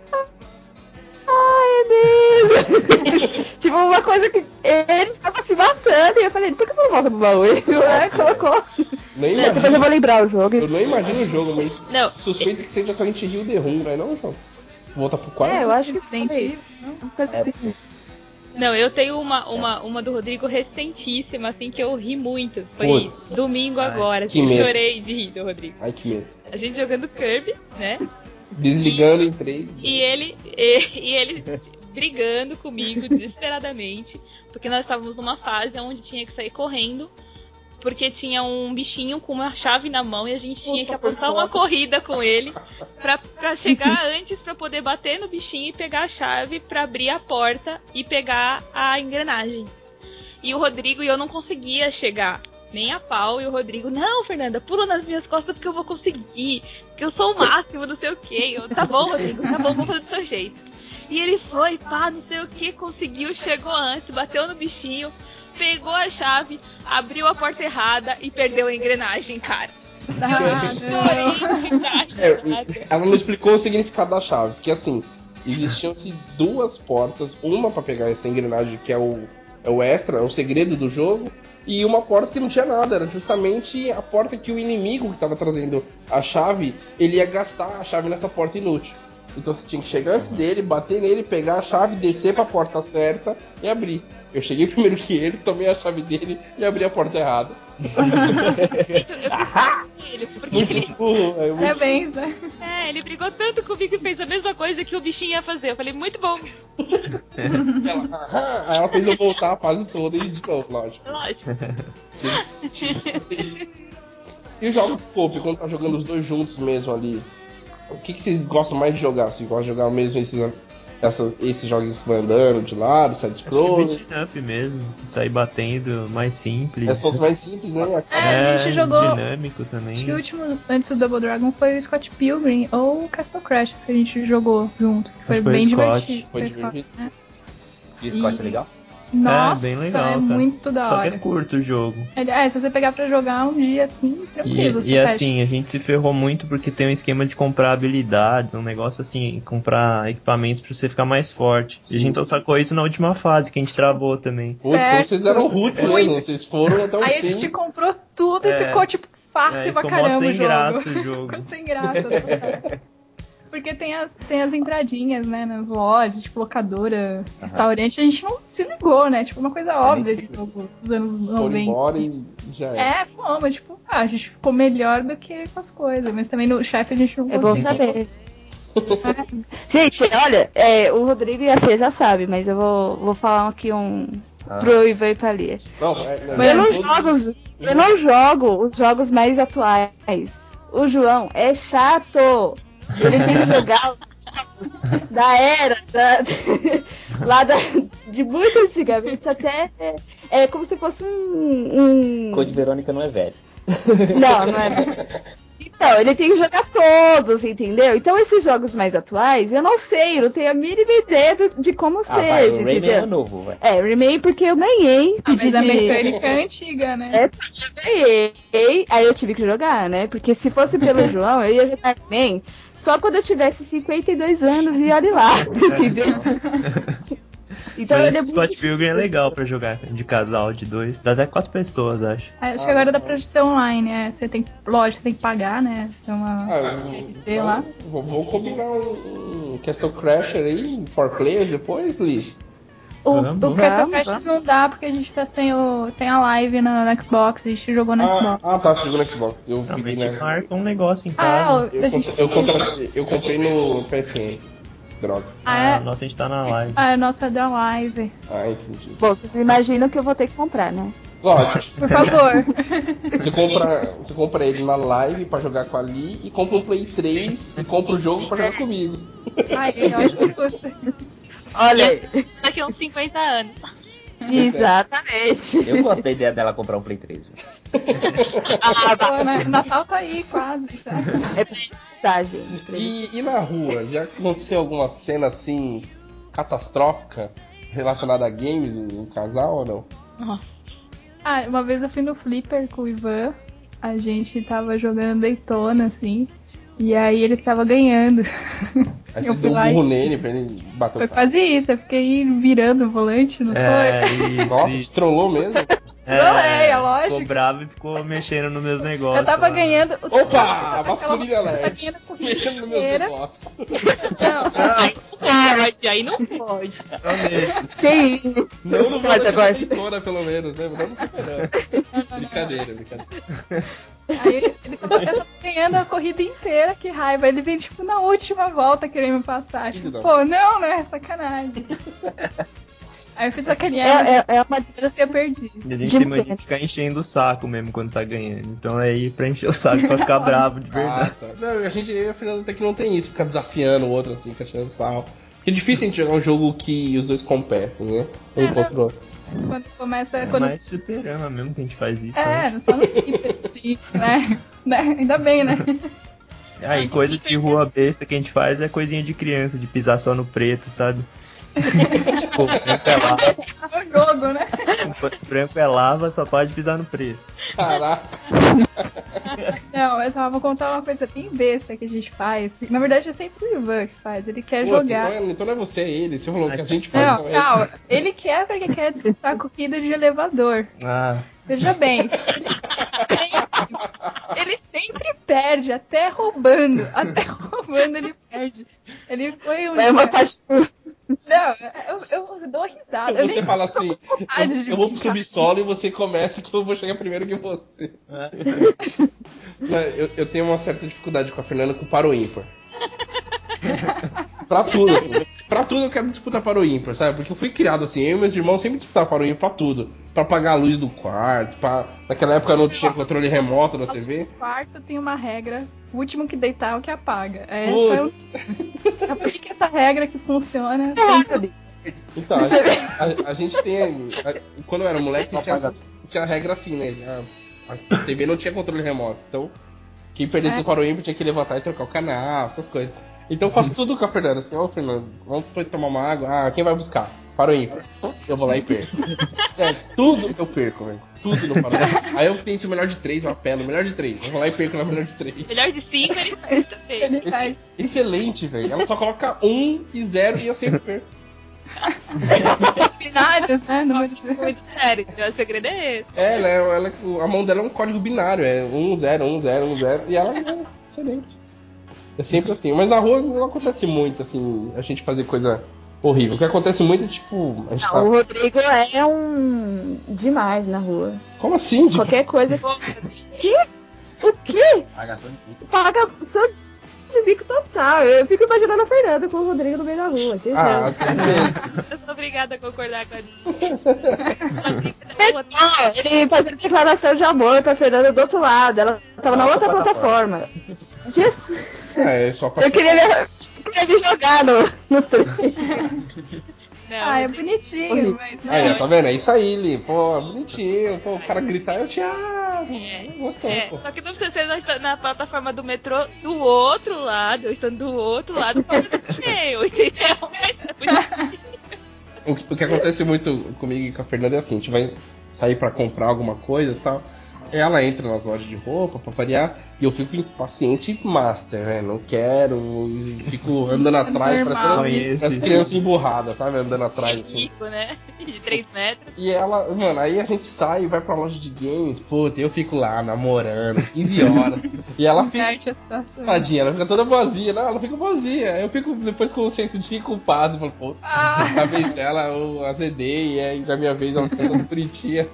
Ah, é mesmo. tipo, uma coisa que ele tava se matando. E eu falei, por que você não volta pro baú? Ele ah, colocou. Nem Depois eu imagino, vou lembrar o jogo. eu não imagino o jogo, mas Não. suspeito que seja Silent Hill The Room, não é não, João? Volta pro quarto? É, eu acho que foi. Não? É, assim. Não, eu tenho uma, uma, uma do Rodrigo recentíssima, assim, que eu ri muito. Foi Putz. domingo Ai, agora, que assim, medo. chorei de rir do Rodrigo. Ai, que medo. A gente jogando Kirby, né? Desligando em três. E ele, e, e ele (laughs) brigando comigo desesperadamente, porque nós estávamos numa fase onde tinha que sair correndo, porque tinha um bichinho com uma chave na mão e a gente tinha que apostar uma corrida com ele pra, pra chegar (laughs) antes pra poder bater no bichinho e pegar a chave pra abrir a porta e pegar a engrenagem. E o Rodrigo e eu não conseguia chegar. Nem a pau, e o Rodrigo, não, Fernanda, pula nas minhas costas porque eu vou conseguir. Porque eu sou o máximo, não sei o quê. Eu, tá bom, Rodrigo, tá bom, vou fazer do seu jeito. E ele foi, pá, não sei o que, conseguiu, chegou antes, bateu no bichinho, pegou a chave, abriu a porta errada e perdeu a engrenagem, cara. (laughs) Ah, É, ela não explicou o significado da chave, porque assim, existiam-se duas portas, uma pra pegar essa engrenagem que é o, é o extra, é o segredo do jogo, e uma porta que não tinha nada, era justamente a porta que o inimigo que tava trazendo a chave, ele ia gastar a chave nessa porta inútil. Então você tinha que chegar antes dele, bater nele, pegar a chave, descer pra porta certa e abrir. Eu cheguei primeiro que ele, tomei a chave dele e abri a porta errada. Ele, porque Muito ele, burro, é muito Parabéns, né? é, ele brigou tanto comigo e fez a mesma coisa que o bichinho ia fazer. Eu falei, muito bom, Ela, aí ela fez eu voltar a fase toda e de novo, lógico. lógico. E os jogos de coop, quando tá jogando os dois juntos mesmo ali? O que, que vocês gostam mais de jogar? Vocês gostam de jogar mesmo esses, essas, esses jogos que vai andando de lado, side-scroll? Beat up mesmo, sair batendo, mais simples. É só os mais simples, né? É, a gente jogou- dinâmico também. Acho que o último antes do Double Dragon foi o Scott Pilgrim ou o Castle Crashers que a gente jogou junto. Que foi Acho que foi bem Scott. divertido. Foi Foi o Scott, divertido. né? E o Scott é legal? Nossa, bem legal, é cara. muito da Só que hora. é curto o jogo. Ele- É, se você pegar pra jogar um dia assim, E, tranquilo. você e fecha. assim, a gente se ferrou muito porque tem um esquema de comprar habilidades, um negócio assim, comprar equipamentos pra você ficar mais forte. E a gente só sacou isso na última fase, que a gente travou também. Pô, então É, vocês eram roots muito. mesmo, vocês foram até o Aí a fim. gente comprou tudo É. e ficou tipo fácil Aí pra caramba sem o jogo. graça o jogo. (laughs) Ficou sem graça. (laughs) Porque tem as, tem as entradinhas, né, nas lojas, tipo locadora, restaurante, a gente não se ligou, né? Tipo, uma coisa óbvia de jogo dos anos Foram 90. embora e já é. É, fomos, tipo, ah, a gente ficou melhor do que com as coisas, mas também no chefe a gente não É bom conseguiu. saber. (laughs) Gente, olha, é, o Rodrigo e a Fê já sabem, mas eu vou, vou falar aqui um Ah. pro Ivan e pra Lia. Não, é, não, Eu não todos- jogo, eu não jogo os jogos mais atuais. O João é chato. Ele tem que jogar os jogos da era, da- lá da, de muito antigamente, até é, é como se fosse um. um- Code Verônica não é velho. Não, não é. Então, ele tem que jogar todos, entendeu? Então, esses jogos mais atuais, eu não sei, eu não tenho a mínima ideia do- de como Ah, vai, seja, o Rayman é entendeu? novo, vai. É, Rayman porque eu ganhei. Ah, mas pedi a de- mecânica é antiga, né? É, porque eu ganhei, aí eu tive que jogar, né? Porque se fosse pelo (laughs) João, eu ia jogar Rayman só quando eu tivesse 52 anos e olha lá, (laughs) entendeu? Então Mas ele é muito... Scott Pilgrim é legal pra jogar de casal, de dois. Dá até quatro pessoas, acho. É, acho que agora dá pra ser online, é. Você tem, lógico, tem que pagar, né? Tem uma Ah, então, lá. vou- Vamos combinar um, um Castle Crasher aí, for players depois, Lee. O, o Castle Crashers não dá porque a gente tá sem, o, sem a live na, na Xbox, a gente jogou na Ah, Xbox. ah, tá, você jogou no Xbox. Eu peguei gente na. marca um negócio em Ah, casa. é, Eu, a gente, eu, contra- eu comprei no PSN. Droga. ah, Ah, é, nossa, a gente tá na live. ah, é a nossa da live. Ah, entendi. Bom, vocês imaginam que eu vou ter que comprar, né? Lógico, Por favor. (laughs) você compra, você compra ele na live pra jogar com a Lee e compra um Play 3 e compra o jogo pra jogar comigo. Ai, eu acho que custa. (laughs) Olha aí. Daqui a uns 50 anos. Exatamente. Eu gosto da ideia dela comprar um Play 3. viu? Ah, Pô, né? Natal tá aí quase. já. é pra gente. E, e na rua, já aconteceu alguma cena assim catastrófica relacionada a games um casal ou não? Nossa. Ah, uma vez eu fui no Flipper com o Ivan, a gente tava jogando Daytona, assim, e aí ele tava ganhando. Aí Eu você fui deu um e- burro nele pra ele bater Foi o quase isso, eu fiquei virando o volante, não É, foi? isso, Nossa, isso. trollou mesmo? Não é, é Ficou lógico. bravo e ficou mexendo nos meus negócios. Eu tava lá. ganhando. o- Opa, aquela- masculino Tava alert. ganhando a corrida Mexendo nos meus inteira. negócios. Não, Ah, aí não pode. Não. Que isso? Não no Pode agora. da leitora, pelo menos, né? Não fliperama. Brincadeira, brincadeira. Aí ele, ele tava, eu tava ganhando a corrida inteira, que raiva. Ele vem, tipo, na última volta querendo me passar. Tipo, pô, não, né? Sacanagem. Aí eu fiz sacanear, É, é, é uma mas assim eu perdi. E a gente tem mania de ficar enchendo o saco mesmo quando tá ganhando. Então aí pra encher o saco pra ficar (laughs) bravo de Ah, verdade. tá. Não, a gente, eu e a Fernanda até que não tem isso, ficar desafiando o outro assim, ficar tirando sarro. Porque é difícil a gente jogar um jogo que os dois competem, né? Um É, contra o outro. Quando começa. É quando... mais fliperama mesmo que a gente faz isso. É, né? não só no né? (laughs) né? Ainda bem, né? Aí coisa de rua besta que a gente faz é coisinha de criança, de pisar só no preto, sabe? Tipo, branco é lava, É o jogo, né? branco é lava, só pode pisar no preto. Caraca. Não, mas só vou contar uma coisa bem besta que a gente faz. Na verdade, é sempre o Ivan que faz. Ele quer Putz, jogar. Então, é- então não é você, é ele. Você falou que a gente faz. Não, então é calma. Ele quer porque quer disputar corrida de elevador. Ah, Veja bem, ele sempre, ele sempre perde, até roubando. Até roubando ele perde. Ele foi um. É uma paixão. Não, eu, eu dou risada. Você fala assim, eu, eu vou pro subsolo e você começa que eu vou chegar primeiro que você. Não, Eu, eu tenho uma certa dificuldade com a Fernanda com para o ímpar. pra tudo. Pra tudo eu quero disputar para o ímpar, sabe? Porque eu fui criado assim, eu e meus irmãos sempre disputavam para o ímpar pra tudo. Pra apagar a luz do quarto, pra... naquela época não tinha controle remoto da A luz TV. do quarto tem uma regra O último que deitar é o que apaga. É essa é o... (laughs) Aplique essa regra que funciona. Então, a, gente- a- a gente tem. a- quando eu era moleque, tinha, tinha regra assim, né? A, a TV não tinha controle remoto. Então, quem perdesse É. para o ímpio tinha que levantar e trocar o canal, essas coisas. Então eu faço tudo com a Fernanda, assim, ô Fernando, vamos foi tomar uma água. Ah, quem vai buscar? Para o ímpio. Eu vou lá e perco. É, tudo eu perco, velho. Tudo no para o ímpio. Aí eu tento o melhor de três, eu apelo, o melhor de três. Eu vou lá e perco na melhor de três. Melhor de cinco, ele faz também. Ele Esse- faz. excelente, velho. Ela só coloca um e zero e eu sempre perco. Binários, né? Números. Muito sério, o segredo é esse. É, ela, é- ela, a mão dela é um código binário, é 1, 0, 1, 0, 1, 0, e ela é excelente. É sempre assim. Mas na rua não acontece muito, assim, a gente fazer coisa horrível. O que acontece muito é tipo. A gente Não, tá... o Rodrigo é um demais na rua. Como assim? Tipo, Qualquer coisa. (laughs) que? O quê? Paga só de bico total. Eu fico imaginando a Fernanda com o Rodrigo no meio da rua. gente. Ah. Eu sou obrigada a concordar com a Não, ele fazendo declaração de amor pra Fernanda do outro lado. Ela tava na Na outra plataforma. Jesus. É, só pra. Eu queria me, queria me jogar no, no trem. (laughs) Não, Ah, é eu- bonitinho, mas. Aí, ó, tá vendo? É isso aí, Li. Pô, bonitinho. Pô, o cara gritar, eu te amo. É, Gostou, É, pô. só que não precisa ser na, na plataforma do metrô do outro lado, eu estando do outro lado, do cheio, entendeu? (laughs) Mas é O que, o que acontece muito comigo e com a Fernanda é assim, a gente vai sair pra comprar alguma coisa e tal. Ela entra nas lojas de roupa pra variar e eu fico impaciente master, né? Não quero, fico andando (laughs) atrás, normal. parecendo as crianças emburradas, sabe? Andando atrás assim. rico, né? (laughs) De 3 metros. E ela, mano, aí a gente sai e vai pra loja de games, puta, eu fico lá namorando, 15 horas. e ela fica. A. Tadinha, ela fica toda boazinha, não, ela fica boazinha. Eu fico depois com o senso de culpado, falo, pô, Ah, na vez dela eu azedei e aí na minha vez ela fica (laughs) toda bonitinha.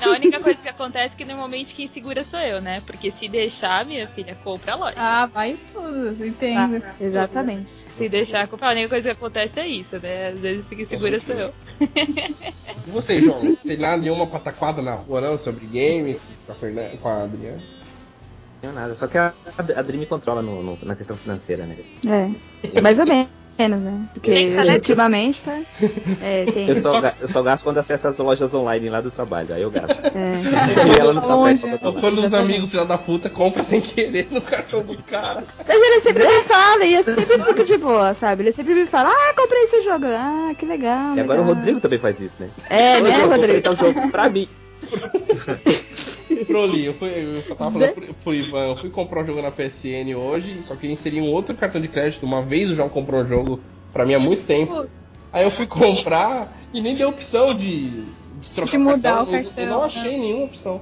A única coisa que acontece é que normalmente quem segura sou eu, né? Porque se deixar, minha filha, compra a loja. ah, vai tudo, entendo. Exatamente. Se deixar comprar, a única coisa que acontece é isso, né? Às vezes quem segura sou eu. E você, João? Tem nada nenhuma pataquada na rua não sobre games com a, Fernanda, com a Adriana? Não tenho nada. Só que a, a me controla no- no- na questão financeira, né? É. Mais ou menos, né? Porque ultimamente tá. É, (laughs) tem. Eu só, eu só gasto quando acesso às lojas online lá do trabalho. Aí eu gasto. É. (laughs) E ela não tá perto pra quando os amigos filha da puta compram sem querer no cartão do cara. Mas ele sempre me fala, e eu sempre fico de boa, sabe? Ele sempre me fala, ah, comprei esse jogo. Ah, que legal. E agora o. Rodrigo também faz isso, né? É, né, eu comprei Rodrigo? tal jogo pra mim. (laughs) Proli, eu, fui, eu tava falando pro, pro Ivan, eu fui comprar um jogo na PSN hoje, só que eu inseri um outro cartão de crédito. Uma vez o João comprou um jogo pra mim há muito tempo. Aí eu fui comprar e nem deu opção de, de trocar De mudar cartão. o Eu- cartão, Eu não né? achei nenhuma opção.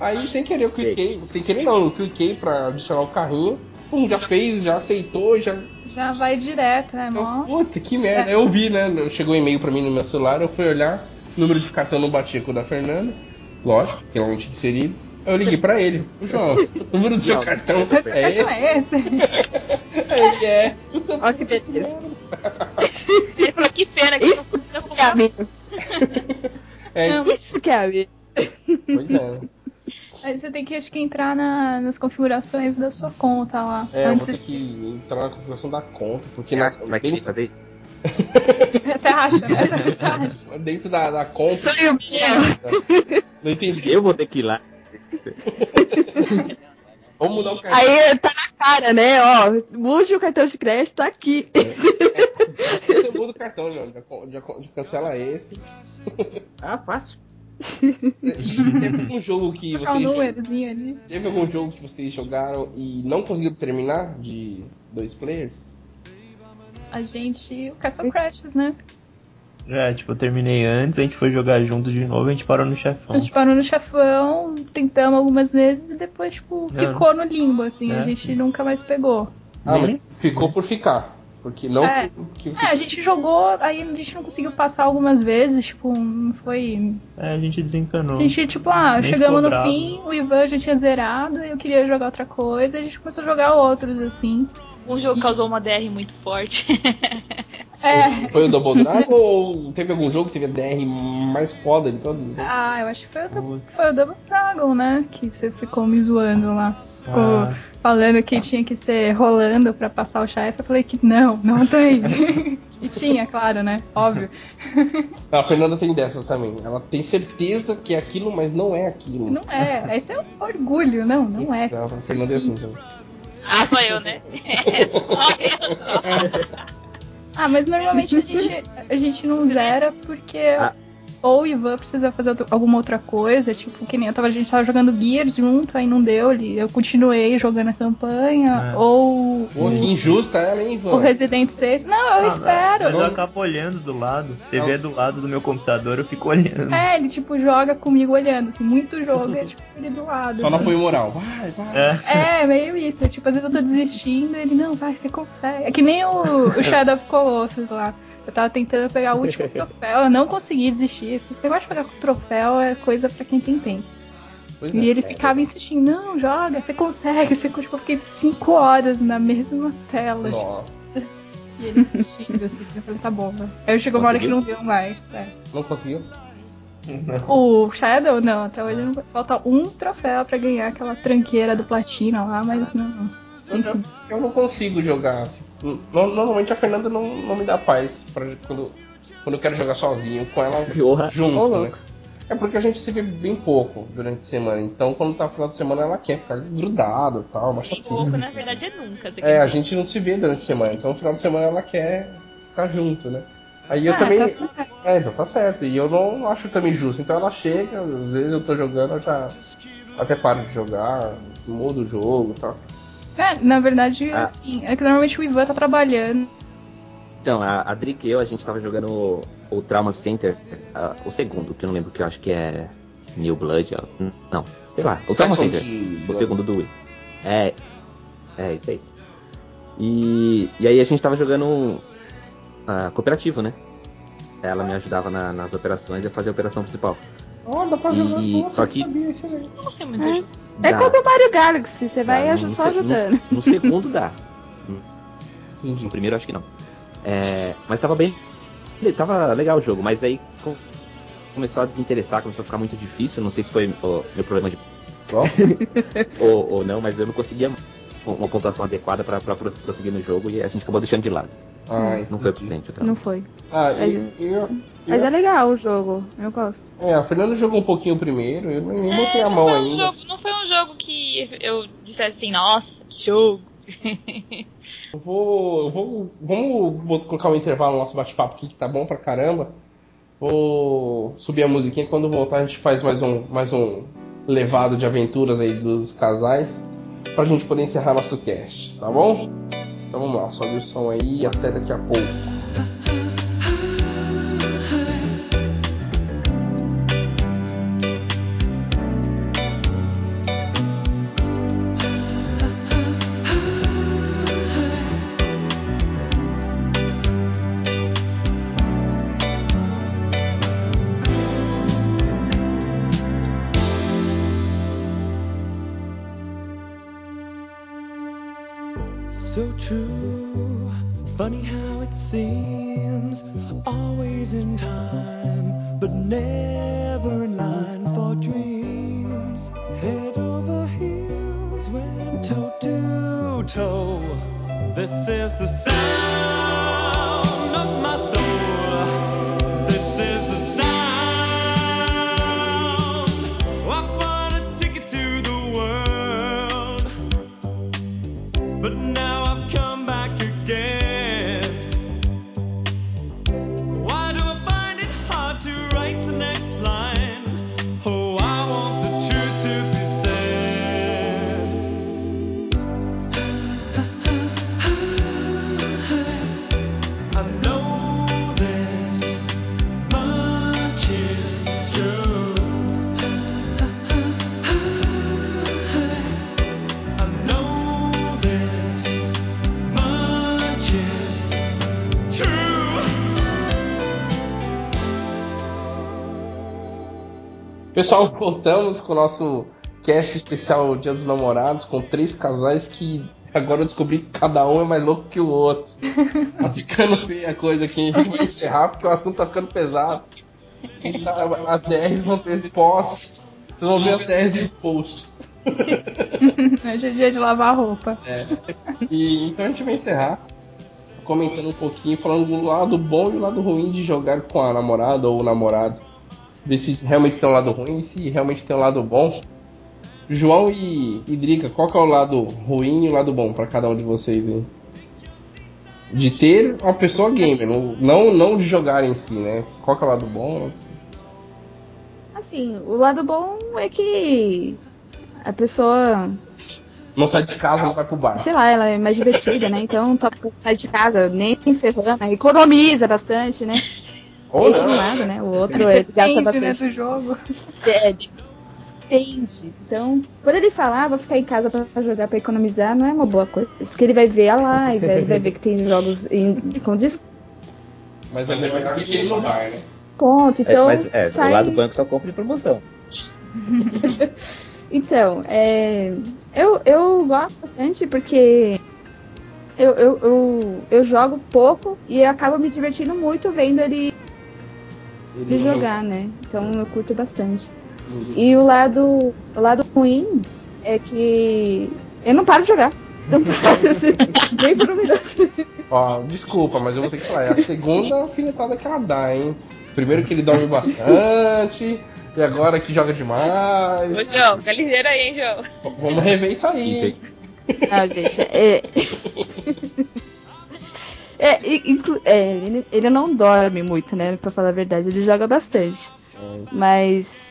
Aí sem querer eu cliquei, sem querer não, eu cliquei pra adicionar o carrinho. Pum, já fez, já aceitou, já. Já vai direto, né, Eu, mó? puta, que merda. Eu vi, né? Chegou um e-mail pra mim no meu celular, eu fui olhar, número de cartão não batia com o da Fernanda. Lógico, que ela não tinha inserido. Eu liguei pra ele. "Ô, João, (laughs) o número do seu Não, cartão é Cartão esse? é esse? (laughs) Ele é. Olha que beleza. (laughs) Ele falou, que pena que eu não Que é amigo. É, Não, Isso que é amigo. pois é. Aí você tem que, acho que, entrar na- nas configurações da sua conta lá. É, eu vou ter que entrar na configuração da conta, porque na, Como é que tem que dentro, fazer isso? (laughs) Você acha, né? Você acha? dentro da, da conta. Sonho meu. Não entendi. Eu vou ter que ir lá. (laughs) Vamos mudar o cartão. Aí tá na cara, né? Ó, mude o cartão de crédito tá aqui. Acho que você muda o cartão. Já, já, já cancela esse. Ah, fácil. E teve algum jogo que vocês. ali. Teve algum jogo que vocês jogaram e não conseguiram terminar de dois players? A gente. O Castle Crashes, né? É, tipo, eu terminei antes, a gente foi jogar junto de novo, a gente parou no A chefão. gente parou no chefão, tentamos algumas vezes e depois, tipo, É. ficou no limbo, assim. A É. gente nunca mais pegou. Ah, Nem- mas ficou por ficar. Porque não É. que você. É, a gente jogou, aí a gente não conseguiu passar algumas vezes, tipo, não foi. É, a gente desencanou. A gente, tipo, ah, Nem chegamos no bravo. fim, o Ivan já tinha zerado, eu queria jogar outra coisa, a gente começou a jogar outros, assim. Um jogo causou uma DR muito forte. (laughs) É. Foi o Double Dragon ou teve algum jogo que teve a DR mais foda de todos? Ah, eu acho que foi o, do- foi o Double Dragon, né? Que você ficou me zoando lá. Ficou Ah. falando que tinha que ser rolando pra passar o chefe. Eu falei que não, não tem. (laughs) e tinha, claro, né? Óbvio. (laughs) A Fernanda tem dessas também. Ela tem certeza que é aquilo, mas não é aquilo. Não é. Esse é um orgulho, não, não é. A Fernanda é assim também. Ah, sou eu, né? (laughs) Sou eu. Ah, mas normalmente a gente, a gente não zera porque Ah. Ou o Ivan precisa fazer alguma outra coisa, tipo, que nem eu tava, a gente tava jogando Gears junto, aí não deu, ele- eu continuei jogando a campanha, É. ou Pô, que injusta ela, hein, o Ivan? Resident 6. Não, eu Ah, espero. Mas eu acabo olhando do lado. TV é do lado do meu computador, eu fico olhando. É, ele tipo joga comigo olhando, assim, muito jogo, e (laughs) é tipo ele do lado. Só no assim. apoio moral. Vai, vai. É. É, meio isso. Tipo, às vezes eu tô desistindo, ele, não, vai, você consegue. É que nem o, o Shadow of Colossus lá. Eu tava tentando pegar o último (laughs) troféu, eu não consegui desistir. Esse negócio de pegar troféu é coisa pra quem tem tempo. Pois é. E ele ficava insistindo, não, joga, você consegue, (laughs) você consegue. Eu fiquei 5 horas na mesma tela. Nossa, E ele insistindo, assim. Eu falei, tá bom, né? Aí chegou uma hora que não deu mais. é. não conseguiu? O Shadow, não, até hoje não falta um troféu pra ganhar aquela tranqueira do Platina lá, mas não. Eu, eu- eu não consigo jogar. assim. No- Normalmente a Fernanda não, não me dá paz pra, quando, quando eu quero jogar sozinho com ela (laughs) Porra. junto, Ô, né? É porque a gente se vê bem pouco durante a semana. Então quando tá no final de semana ela quer ficar grudado e tal, Bem pouco, na verdade, é nunca. É, a gente não se vê durante a semana. Então no final de semana ela quer ficar junto, né? Aí eu Ah, também. tá. É, então tá certo. E eu não acho também justo. Então ela chega, às vezes eu tô jogando, eu já até paro de jogar, mudo o jogo e tal. É, na verdade, Ah. assim, é que normalmente o Ivan tá trabalhando. Então, a, a Drick e eu, a gente tava jogando o, o Trauma Center, ah, o segundo, que eu não lembro, que eu acho que é New Blood. ó. Não, sei lá. O Trauma Center. O segundo do Wii. É. É, isso aí. E, e aí a gente tava jogando ah, cooperativo, né? Ela me ajudava na- nas operações e eu fazia a operação principal. Dá pra jogar E- só que- sabia. Nossa, mas eu É Dá- como o Mario Galaxy, você vai dá, só se- ajudando. No, no (laughs) segundo dá. Entendi. No primeiro acho que não. É, mas tava bem. Tava legal o jogo, mas aí com- começou a desinteressar, começou a ficar muito difícil. Não sei se foi o meu problema de. (laughs) ou, ou não, mas eu não conseguia uma pontuação adequada pra, pra prosseguir no jogo e a gente acabou deixando de lado. Ah, Não foi entendi. pro dente o Não foi. Ah, Mas- e, eu, Mas eu- é legal o jogo, eu gosto. é, a Fernanda jogou um pouquinho primeiro, eu nem É, botei a não mão foi um ainda. jogo- não foi um jogo que eu dissesse assim, nossa, que jogo. (laughs) Eu vou, eu vou. Vamos bot- colocar um intervalo no nosso bate-papo aqui que tá bom pra caramba. Vou subir a musiquinha quando voltar a gente faz mais um, mais um levado de aventuras aí dos casais pra gente poder encerrar nosso cast, tá bom? Então vamos lá, sobe o som aí e até daqui a pouco. Pessoal, voltamos com o nosso cast especial Dia dos Namorados com três casais que Agora eu descobri que cada um é mais louco que o outro. Tá ficando feia a coisa aqui. A gente vai encerrar porque o assunto tá ficando pesado. Tá- As DRs vão ter pós. Vocês vão ver as DRs nos posts. (laughs) Hoje é dia de lavar a roupa. É. E, então a gente vai encerrar comentando um pouquinho, falando do lado bom e o lado ruim de jogar com a namorada ou o namorado. Ver se realmente tem um lado ruim e se realmente tem um lado bom. João e, e Drica, qual que é o lado ruim e o lado bom pra cada um de vocês aí? De ter uma pessoa gamer, não, não, de jogar em si, né? Qual que é o lado bom? Assim, o lado bom é que a pessoa, Não sai de casa, não vai pro bar. sei lá, ela é mais divertida, né? Então top, sai de casa, nem ferrando, economiza bastante, né? (laughs) Ou é um não. lado, né? O outro ele gasta Depende, né, bastante. do jogo. É, depende. Então, quando ele falar, ah, vou ficar em casa pra pra jogar, pra economizar, não é uma boa coisa. Porque ele vai ver a live, ele vai ver que tem jogos em, com desconto. Mas é melhor que ele no bar, né? É, Então, mas é, sai... do lado do banco só compra em promoção. (laughs) Então, é, eu, eu gosto bastante porque eu, eu, eu, eu jogo pouco e eu acabo me divertindo muito vendo ele, ele jogar, né? Então eu curto bastante. E o lado, o lado ruim é que eu não paro de jogar. Não paro, nem por um minuto. Ó, desculpa, mas eu vou ter que falar. É a segunda alfinetada que ela dá, hein? Primeiro que ele dorme bastante, e agora que joga Ô, demais. João, fica ligeiro aí, hein, João. Vamos rever isso aí. Isso aí. Ah, gente, é. (laughs) É, e- inclu- é, ele, ele não dorme muito, né? Pra falar a verdade, ele joga bastante. Mas.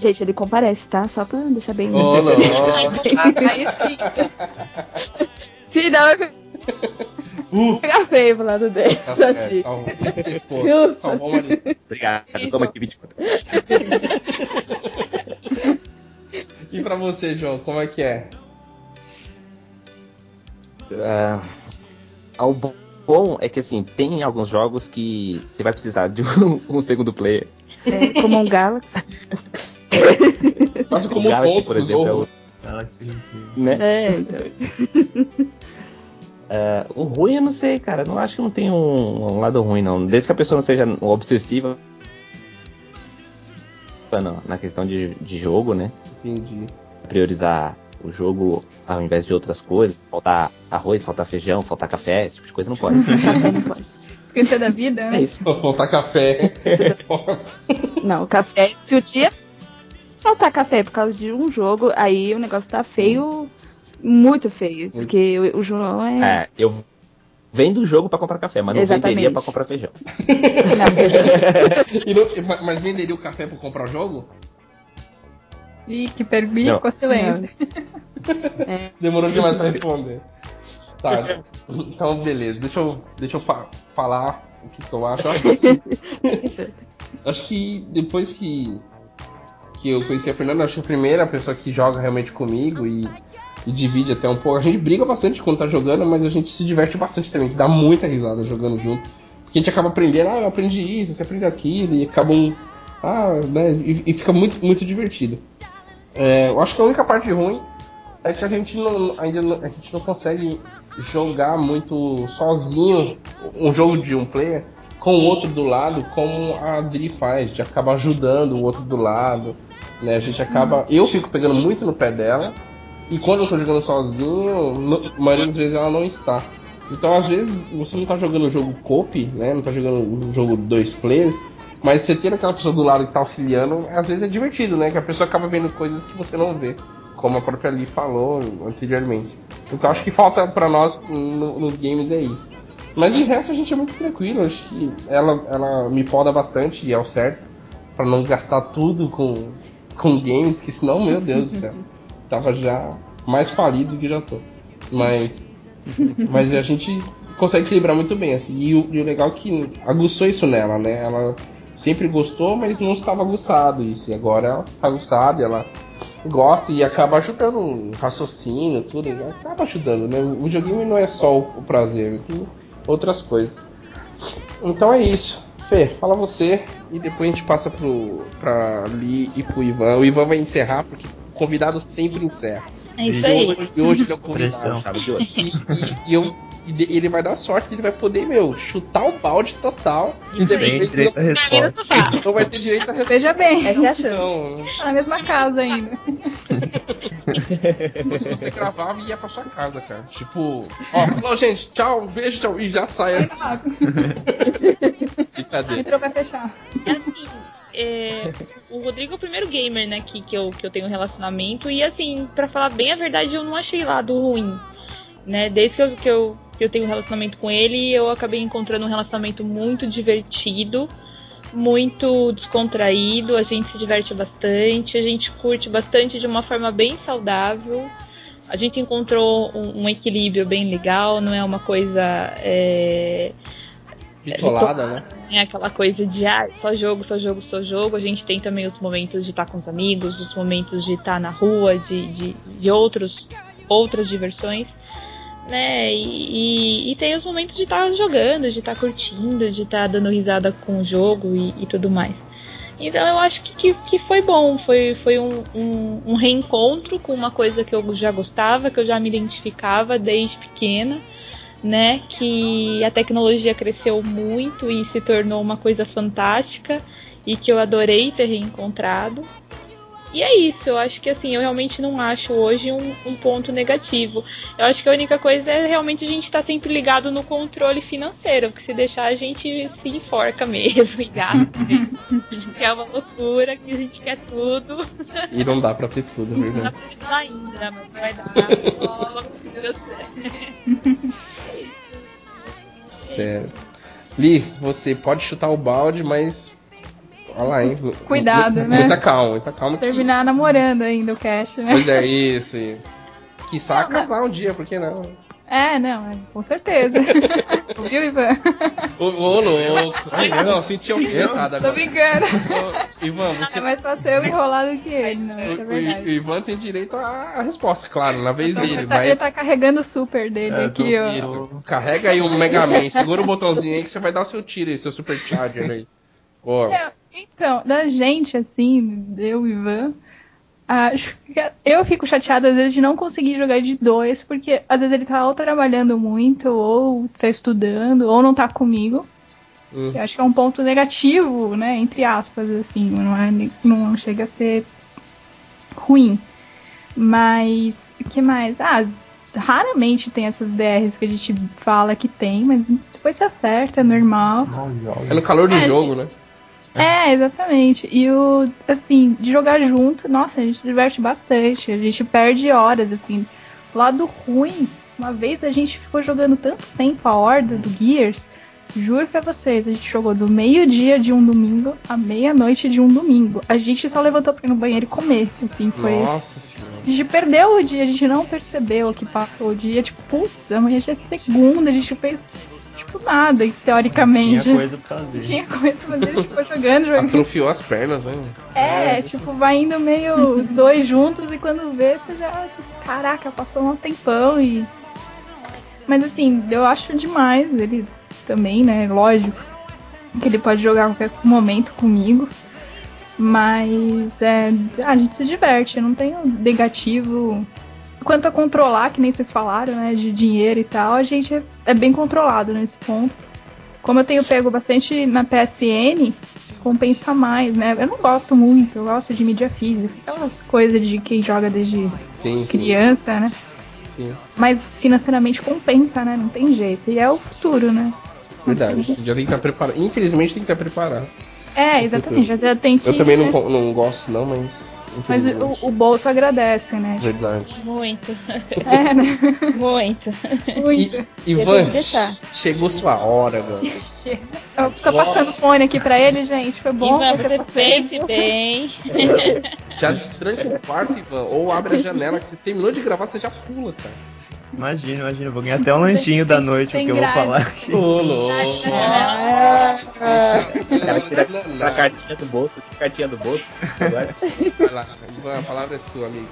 Gente, ele comparece, tá? Só pra deixar bem. Ô, não. (laughs) Aí sim. Se não, vai Uh, pegar feio pro lado dele. tá certo, salvou. Isso que é esposa. Salvou o. Obrigado. Toma aqui 24. E pra você, João, como é que é? Ah, ao bo- bom é que assim, tem alguns jogos que você vai precisar de um, um segundo player. É, como um Galaxy. (laughs) Quase como O um Galaxy, ponto por exemplo, é o, Galaxy né? É, então. Ah, (laughs) o ruim eu não sei, cara. Não acho que não tem um, um lado ruim, não. Desde que a pessoa não seja obsessiva na, na questão de, de jogo, né? Entendi. Priorizar o jogo ao invés de outras coisas. Faltar arroz, faltar feijão, faltar café, esse tipo de coisa não pode. Não pode. Esquecer da vida, é né? isso. Faltar café. (laughs) Não, café. Se o dia faltar café por causa de um jogo, aí o negócio tá feio, muito feio. Porque o, o João é. É, eu vendo o jogo pra comprar café, mas não Exatamente. venderia pra comprar feijão. Não, (laughs) E não- mas venderia o café pra comprar o jogo? Ih, que perbico, silêncio. (laughs) Demorou demais pra responder. Tá, (laughs) então beleza. Deixa eu, deixa eu fa- falar o que, que eu acho. Acho (laughs) que assim, acho que depois que, que eu conheci a Fernanda, acho que a primeira pessoa que joga realmente comigo e, e divide até um pouco. A gente briga bastante quando tá jogando, mas a gente se diverte bastante também, que dá muita risada jogando junto. Porque a gente acaba aprendendo, ah, eu aprendi isso, você aprende aquilo, e acabam. Ah, né? E, e fica muito, muito divertido. É, eu acho que a única parte ruim é que a gente não, ainda não, a gente não consegue jogar muito sozinho um jogo de um player com o outro do lado, como a Dri faz, de acabar ajudando o outro do lado. Né? A gente acaba. Eu fico pegando muito no pé dela, e quando eu tô jogando sozinho, no, a maioria das vezes ela não está. Então às vezes você não tá jogando o jogo cop, né? Não tá jogando o jogo dois players. Mas você ter aquela pessoa do lado que tá auxiliando, às vezes é divertido, né? Que a pessoa acaba vendo coisas que você não vê. Como a própria Lee falou anteriormente. Então acho que falta pra nós no- nos games é isso. Mas de resto a gente é muito tranquilo. Acho que ela, ela me poda bastante e é o certo. Pra não gastar tudo com, com games, que senão, meu Deus do céu. (laughs) Tava já mais falido do que já tô. Mas. Mas a gente consegue equilibrar muito bem, assim. E o, e o legal é que aguçou isso nela, né? Ela sempre gostou, mas não estava aguçado isso. E agora ela tá aguçada, ela gosta e acaba ajudando o raciocínio, tudo, né? acaba ajudando, né? O videogame não é só o, o prazer, tem outras coisas. Então é isso. Fê, fala você e depois a gente passa pro, pra Li e pro Ivan. O Ivan vai encerrar porque o convidado sempre encerra. É isso E aí. hoje, e hoje ele é o convidado. Pressão. Chave de ouro. E, e- e eu, e ele vai dar sorte, ele vai poder, meu, chutar o balde total. E de Sem repente direito resposta. sofá. não vai ter direito a resposta. Veja bem, Essa é a chance. Não, tá na mesma casa ainda. (laughs) se você gravava, ia pra sua casa, cara. Tipo, ó, falou, gente, tchau, beijo, tchau, e já sai assim. Brincadeira. Entrou pra fechar. assim, é, o Rodrigo é o primeiro gamer, né, que, que, eu, que eu tenho um relacionamento. E assim, pra falar bem a verdade, eu não achei lado ruim. Né? Desde que eu, que, eu, que eu tenho um relacionamento com ele, eu acabei encontrando um relacionamento muito divertido, muito descontraído, a gente se diverte bastante, a gente curte bastante de uma forma bem saudável. A gente encontrou um, um equilíbrio bem legal, não é uma coisa. é, Bitolada, né? é aquela coisa de ah, só jogo, só jogo, só jogo. A gente tem também os momentos de estar com os amigos, os momentos de estar na rua, de, de, de outros, outras diversões. Né? E, e- e tem os momentos de estar jogando, de estar curtindo, de estar dando risada com o jogo e, e tudo mais. Então eu acho que, que, que foi bom, foi, foi um, um, um reencontro com uma coisa que eu já gostava, que eu já me identificava desde pequena né? Que a tecnologia cresceu muito e se tornou uma coisa fantástica e que eu adorei ter reencontrado. E é isso, eu acho que assim, eu realmente não acho hoje um, um ponto negativo. Eu acho que a única coisa é realmente a gente estar sempre ligado no controle financeiro, porque se deixar a gente se enforca mesmo (laughs) e gasta mesmo. que é uma loucura, que a gente quer tudo. E não dá pra ter tudo, Não dá verdade. pra dar ainda, mas vai dar. (laughs) Se Deus. Sério. Li, você pode chutar o balde, mas. Olha lá, hein? Cuidado, Muita- né? Muita calma, muita calma. que- Terminar namorando ainda o cast, né? Pois é, isso. E... Quiçá Não, não. casar um dia, por que não? É, não, é, com certeza. (laughs) Viu, Ivan? Ô, ô louco. Não, senti alfinetada Tô agora. brincando. Ô, Ivan, você. É mais fácil eu enrolar do que ele, não, isso é O, o- verdade. Ivan tem direito à resposta, claro, na vez dele, ele, tá, ele mas. tá carregando o super dele É, aqui, ó. Isso. Carrega aí o Mega Man, segura o botãozinho aí que você vai dar o seu tiro aí, seu super charger aí. Ó, É, Então, da gente, assim, eu e o Ivan, acho que eu fico chateada às vezes de não conseguir jogar de dois, porque às vezes ele tá ou trabalhando muito, ou tá estudando, ou não tá comigo. hum, Eu acho que é um ponto negativo, né? Entre aspas, assim, não, é, não chega a ser ruim. Mas, o que mais? Ah, raramente tem essas DRs que a gente fala que tem, mas depois se acerta, é normal. é no calor do É, jogo, gente. né? É, exatamente. E o, assim, de jogar junto, nossa, a gente se diverte bastante. A gente perde horas, assim. Lado ruim, uma vez a gente ficou jogando tanto tempo a horda do Gears. Juro pra vocês, a gente jogou do meio-dia de um domingo à meia-noite de um domingo. A gente só levantou pra ir no banheiro e comer. Assim, foi. Nossa senhora. A gente perdeu o dia, a gente não percebeu que passou o dia. Tipo, putz, amanhã já é segunda, a gente fez, tipo, nada, teoricamente. Tinha coisa pra fazer. Tinha coisa pra fazer, a gente ficou jogando, jogando. Atrofiou as pernas, né? É, tipo, vai indo meio os dois juntos e quando vê, você já. tipo, Caraca, passou um tempão e. Mas assim, eu acho demais ele também, né? Lógico. Que ele pode jogar a qualquer momento comigo. Mas é, a gente se diverte, eu não tenho negativo. Quanto a controlar, que nem vocês falaram, né? De dinheiro e tal, a gente é, é bem controlado nesse ponto. Como eu tenho pego bastante na PSN, compensa mais, né? Eu não gosto muito, eu gosto de mídia física, aquelas coisas de quem joga desde Sim, sim, criança, né? sim. Mas financeiramente compensa, né? Não tem jeito. E é o futuro, né? Verdade. Já tem que estar preparado. Infelizmente tem que estar preparado. É, exatamente. Já tem que. Eu também não, né? co- não gosto, não, mas. Mas o, o bolso agradece, né? Verdade. Muito, É, né? (laughs) muito. Muito. E, Ivan, chegou sua hora, agora. Eu tô passando fone aqui pra ele, gente. Foi bom. Ivan, você pense bem. Já destranca o quarto, Ivan, ou abre a janela, que você terminou de gravar, você já pula, cara. Imagina, imagina, eu vou ganhar até um lanchinho da noite, porque eu vou falar (laughs) aqui. Ô, louco. Ela tira a cartinha do bolso, cartinha do bolso. Agora, Vai lá, Ivan, a palavra é sua, amigo.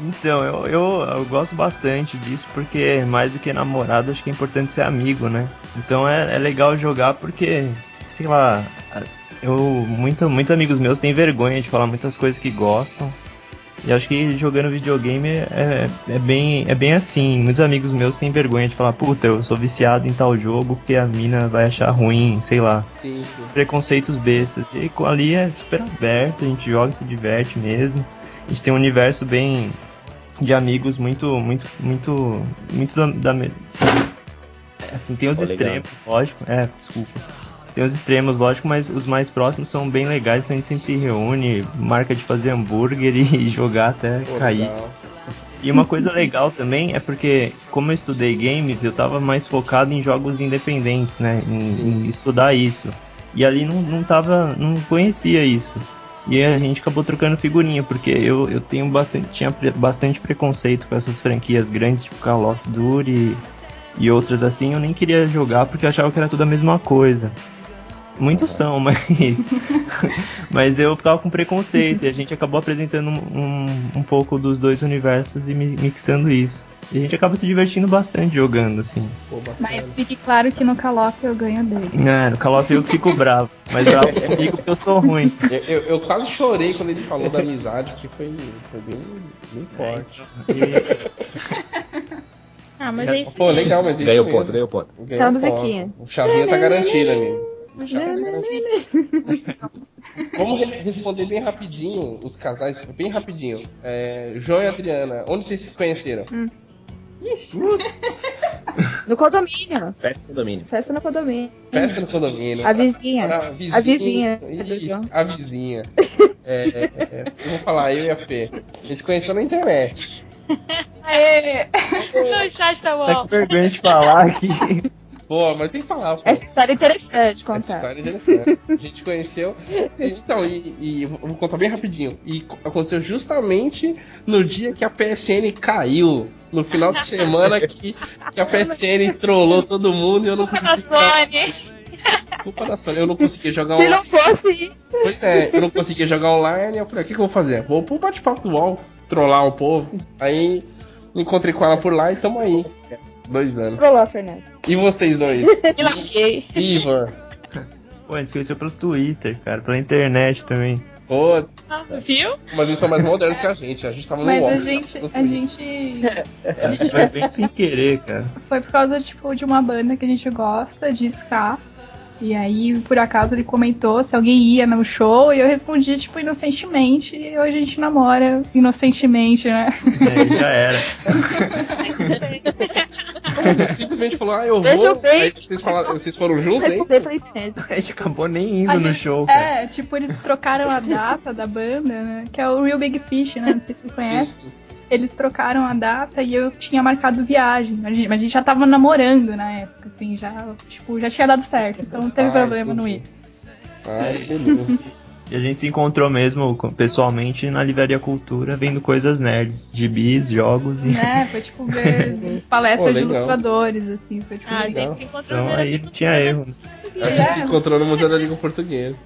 Então, eu, eu, eu gosto bastante disso, porque mais do que namorado, acho que é importante ser amigo, né? Então é, é legal jogar porque, sei lá, eu muito, muitos amigos meus têm vergonha de falar muitas coisas que gostam. E acho que jogando videogame é, é, bem, é bem assim. Muitos amigos meus têm vergonha de falar, puta, eu sou viciado em tal jogo porque a mina vai achar ruim, sei lá. Sim, sim. Preconceitos bestas. E ali é super aberto, a gente joga e se diverte mesmo. A gente tem um universo bem de amigos muito, muito, muito, muito da, da assim, assim, tem os legal. extremos, lógico. É, desculpa. Tem os extremos, lógico, mas os mais próximos são bem legais, então a gente sempre se reúne, marca de fazer hambúrguer (laughs) e jogar até Pô, cair. legal. E uma coisa legal também é porque, como eu estudei games, eu tava mais focado em jogos independentes, né? Em, em estudar isso. E ali não, não tava. não conhecia isso. E a gente acabou trocando figurinha, porque eu, eu tenho bastante. tinha pre- bastante preconceito com essas franquias grandes, tipo Call of Duty e outras assim, eu nem queria jogar porque achava que era tudo a mesma coisa. Muitos são, mas. (laughs) mas eu ficava com preconceito e a gente acabou apresentando um, um, pouco dos dois universos e mi- mixando isso. E a gente acaba se divertindo bastante jogando, assim. Pô. Mas fique claro que no Call of eu ganho dele. É, no Call of eu fico bravo, mas bravo comigo porque eu sou ruim. Eu, eu, eu quase chorei quando ele falou da amizade, que foi, foi bem, bem forte. Ah, mas é isso. Pô, legal, mas isso Ganhou mesmo. ponto, ganhou ponto. Ganhou Aquela ponto. musiquinha. O chazinho tá garantido, amigo. Chá tá garantido. Vamos re- responder bem rapidinho os casais, bem rapidinho. É, João e Adriana, onde vocês se conheceram? (laughs) No condomínio. Festa do domínio. Festa no condomínio. Festa no condomínio. A vizinha. Era A vizinha. Ixi, a vizinha. É, é, é, eu vou falar, eu e a Fê. A gente se conheceu na internet. (laughs) Aê! No chat tá bom. com vergonha de falar aqui. (laughs) Pô, mas tem que falar, pô. Essa história é interessante Essa contar. história é interessante. A gente conheceu. Então, e, e vou contar bem rapidinho. E co- aconteceu justamente no dia que a PSN caiu. No final de semana que, que a PSN trollou todo mundo e eu não Culpa consegui. da Sony. Culpa da Sony. Eu não conseguia jogar Se online. não fosse isso. Pois é, eu não conseguia jogar online. Eu falei, o que, que eu vou fazer? Vou pro bate-papo do UOL, trollar o povo. Aí encontrei com ela por lá e tamo aí. Dois anos. Trollou, Fernando. E vocês dois? (laughs) Me larguei. Ivan. Pô, a gente se conheceu pelo Twitter, cara, pela internet também. Pô, Ah, Viu? mas eles são mais modernos que a gente. A gente tava no Mas a gente, a gente Foi bem sem querer, cara. foi por causa tipo de uma banda que a gente gosta de ska. E aí, por acaso, ele comentou se alguém ia no show e eu respondi, tipo, inocentemente. E hoje a gente namora inocentemente, né? É, já era. (laughs) Você simplesmente falou, ah, eu vou. Veja bem. Aí vocês, falaram, vocês foram juntos, hein? Internet. A gente acabou nem indo A no gente- show, cara. É, tipo, eles trocaram a data da banda, né? Que é o Real Big Fish, né? Não sei se você Sim, conhece. sim. Eles trocaram a data e eu tinha marcado viagem. Mas a gente, mas a gente já tava namorando na época, assim, já, tipo, já tinha dado certo. Então não teve Ah, problema no entendi. ir. Ah, beleza. (laughs) E a gente se encontrou mesmo pessoalmente na Livraria Cultura, vendo coisas nerds, gibis, jogos e. Né? (laughs) Foi tipo ver palestras de ilustradores, assim. Foi tipo. Ah, a legal. gente se encontrou Então no aí tinha erro. A gente se encontrou no Museu da Língua Portuguesa.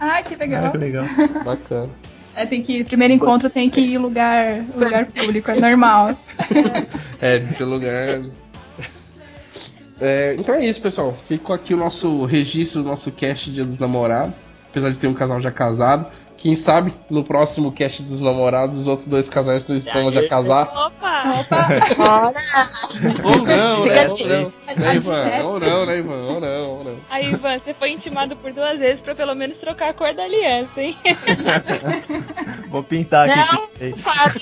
Ai, que legal. Ah, que legal. (laughs) Bacana. É, tem que, primeiro encontro tem que ir em lugar, lugar público, é normal. (laughs) É, tem que ser lugar. É, então é isso, pessoal. Ficou aqui o nosso registro do nosso cast Dia dos Namorados. Apesar de ter um casal já casado. Quem sabe no próximo cast dos namorados os outros dois casais não estão já casados. Opa! Opa! Olha, Ou não, né? Ou não. Né, Ivan? Ou não, né, Ivan? Ou não, ou não. Aí, Ivan, você foi intimado por duas vezes pra pelo menos trocar a cor da aliança, hein? (laughs) Vou pintar aqui. Não. fala.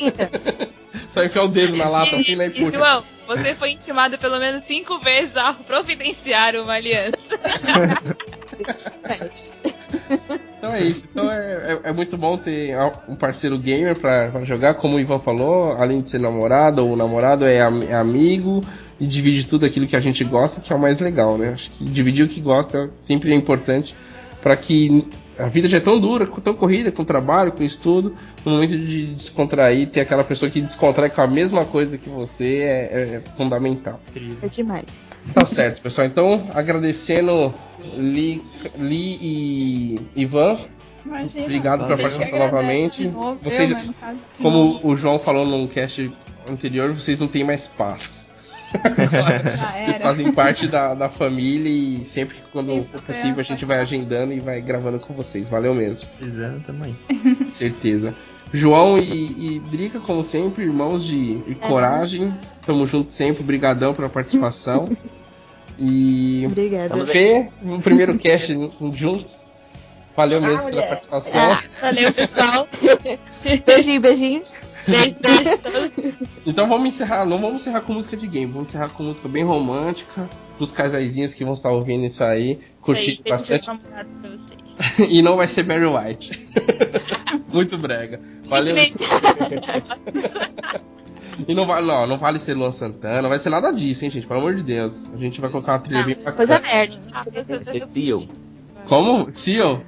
Só enfiar o dedo na lata assim, né? E E, puxa. João, você foi intimado pelo menos cinco vezes a providenciar uma aliança. (laughs) (laughs) Então é isso. Então é, é, é muito bom ter um parceiro gamer pra, pra jogar, como o Ivan falou, além de ser namorado ou namorado, é, am- é amigo e divide tudo aquilo que a gente gosta, que é o mais legal, né? Acho que dividir o que gosta sempre é importante para que a vida já é tão dura, tão corrida, com trabalho, com estudo, no momento de descontrair, ter aquela pessoa que descontrai com a mesma coisa que você é, é fundamental. É demais. Tá certo, pessoal. Então, agradecendo Li, Li e Ivan Imagina. Obrigado pela A participação novamente. novo, Vocês- eu, no caso, Como novo. o João falou num cast anterior, vocês não têm mais paz. Já (laughs) Vocês fazem parte da, da família e sempre que quando Isso, for possível a é. gente vai agendando e vai gravando com vocês. Valeu mesmo, Precisando, tamo aí. certeza. João e, e Drica, como sempre, irmãos de, de coragem. Tamo junto sempre. Brigadão pela participação. E Obrigada. Fê, o primeiro cast (laughs) juntos. Valeu mesmo pela mulher. participação. Ah. Valeu, pessoal. (laughs) Beijinho, beijinho. Beijo, beijo. Então vamos encerrar, não vamos encerrar com música de game, vamos encerrar com música bem romântica, pros casaizinhos que vão estar ouvindo isso aí, curtir Isso aí, bastante. Pra vocês. (laughs) e não vai ser Barry White. (laughs) Muito brega. Valeu. (laughs) E não vale, não, não vale ser Luan Santana, não vai ser nada disso, hein, gente, pelo amor de Deus. A gente vai colocar uma trilha bem Não, coisa bacana. merda. Vai ser Theo. Como? Seal?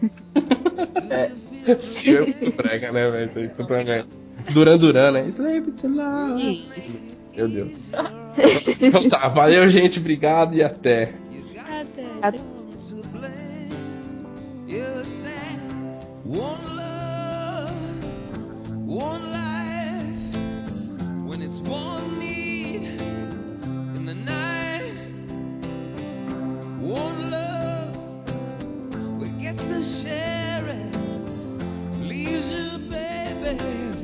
É. Seal é muito brega, né, velho? Merda. Duran Duran, né? Slave to love. Meu Deus. Então tá, valeu, gente, obrigado e até. Até. to One love, one life. When it's one need in the night. One love, we get to share it. Leaves you, baby,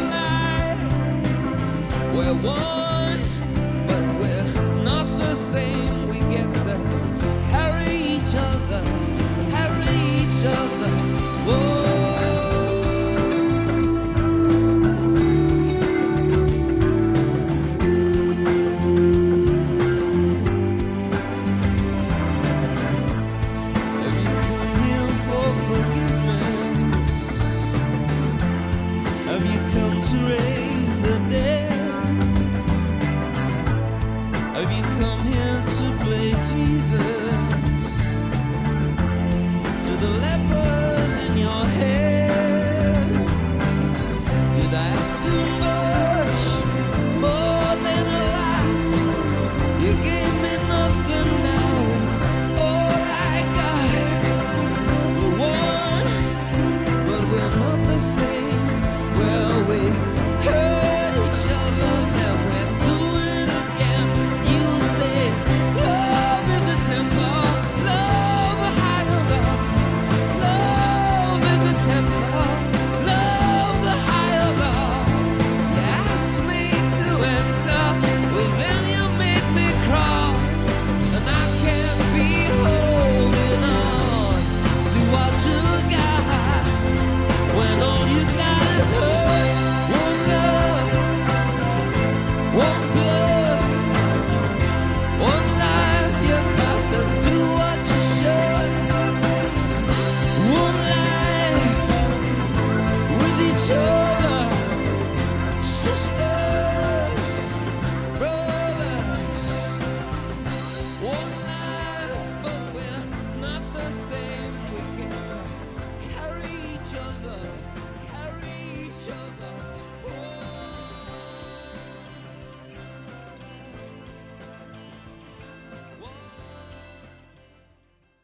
where one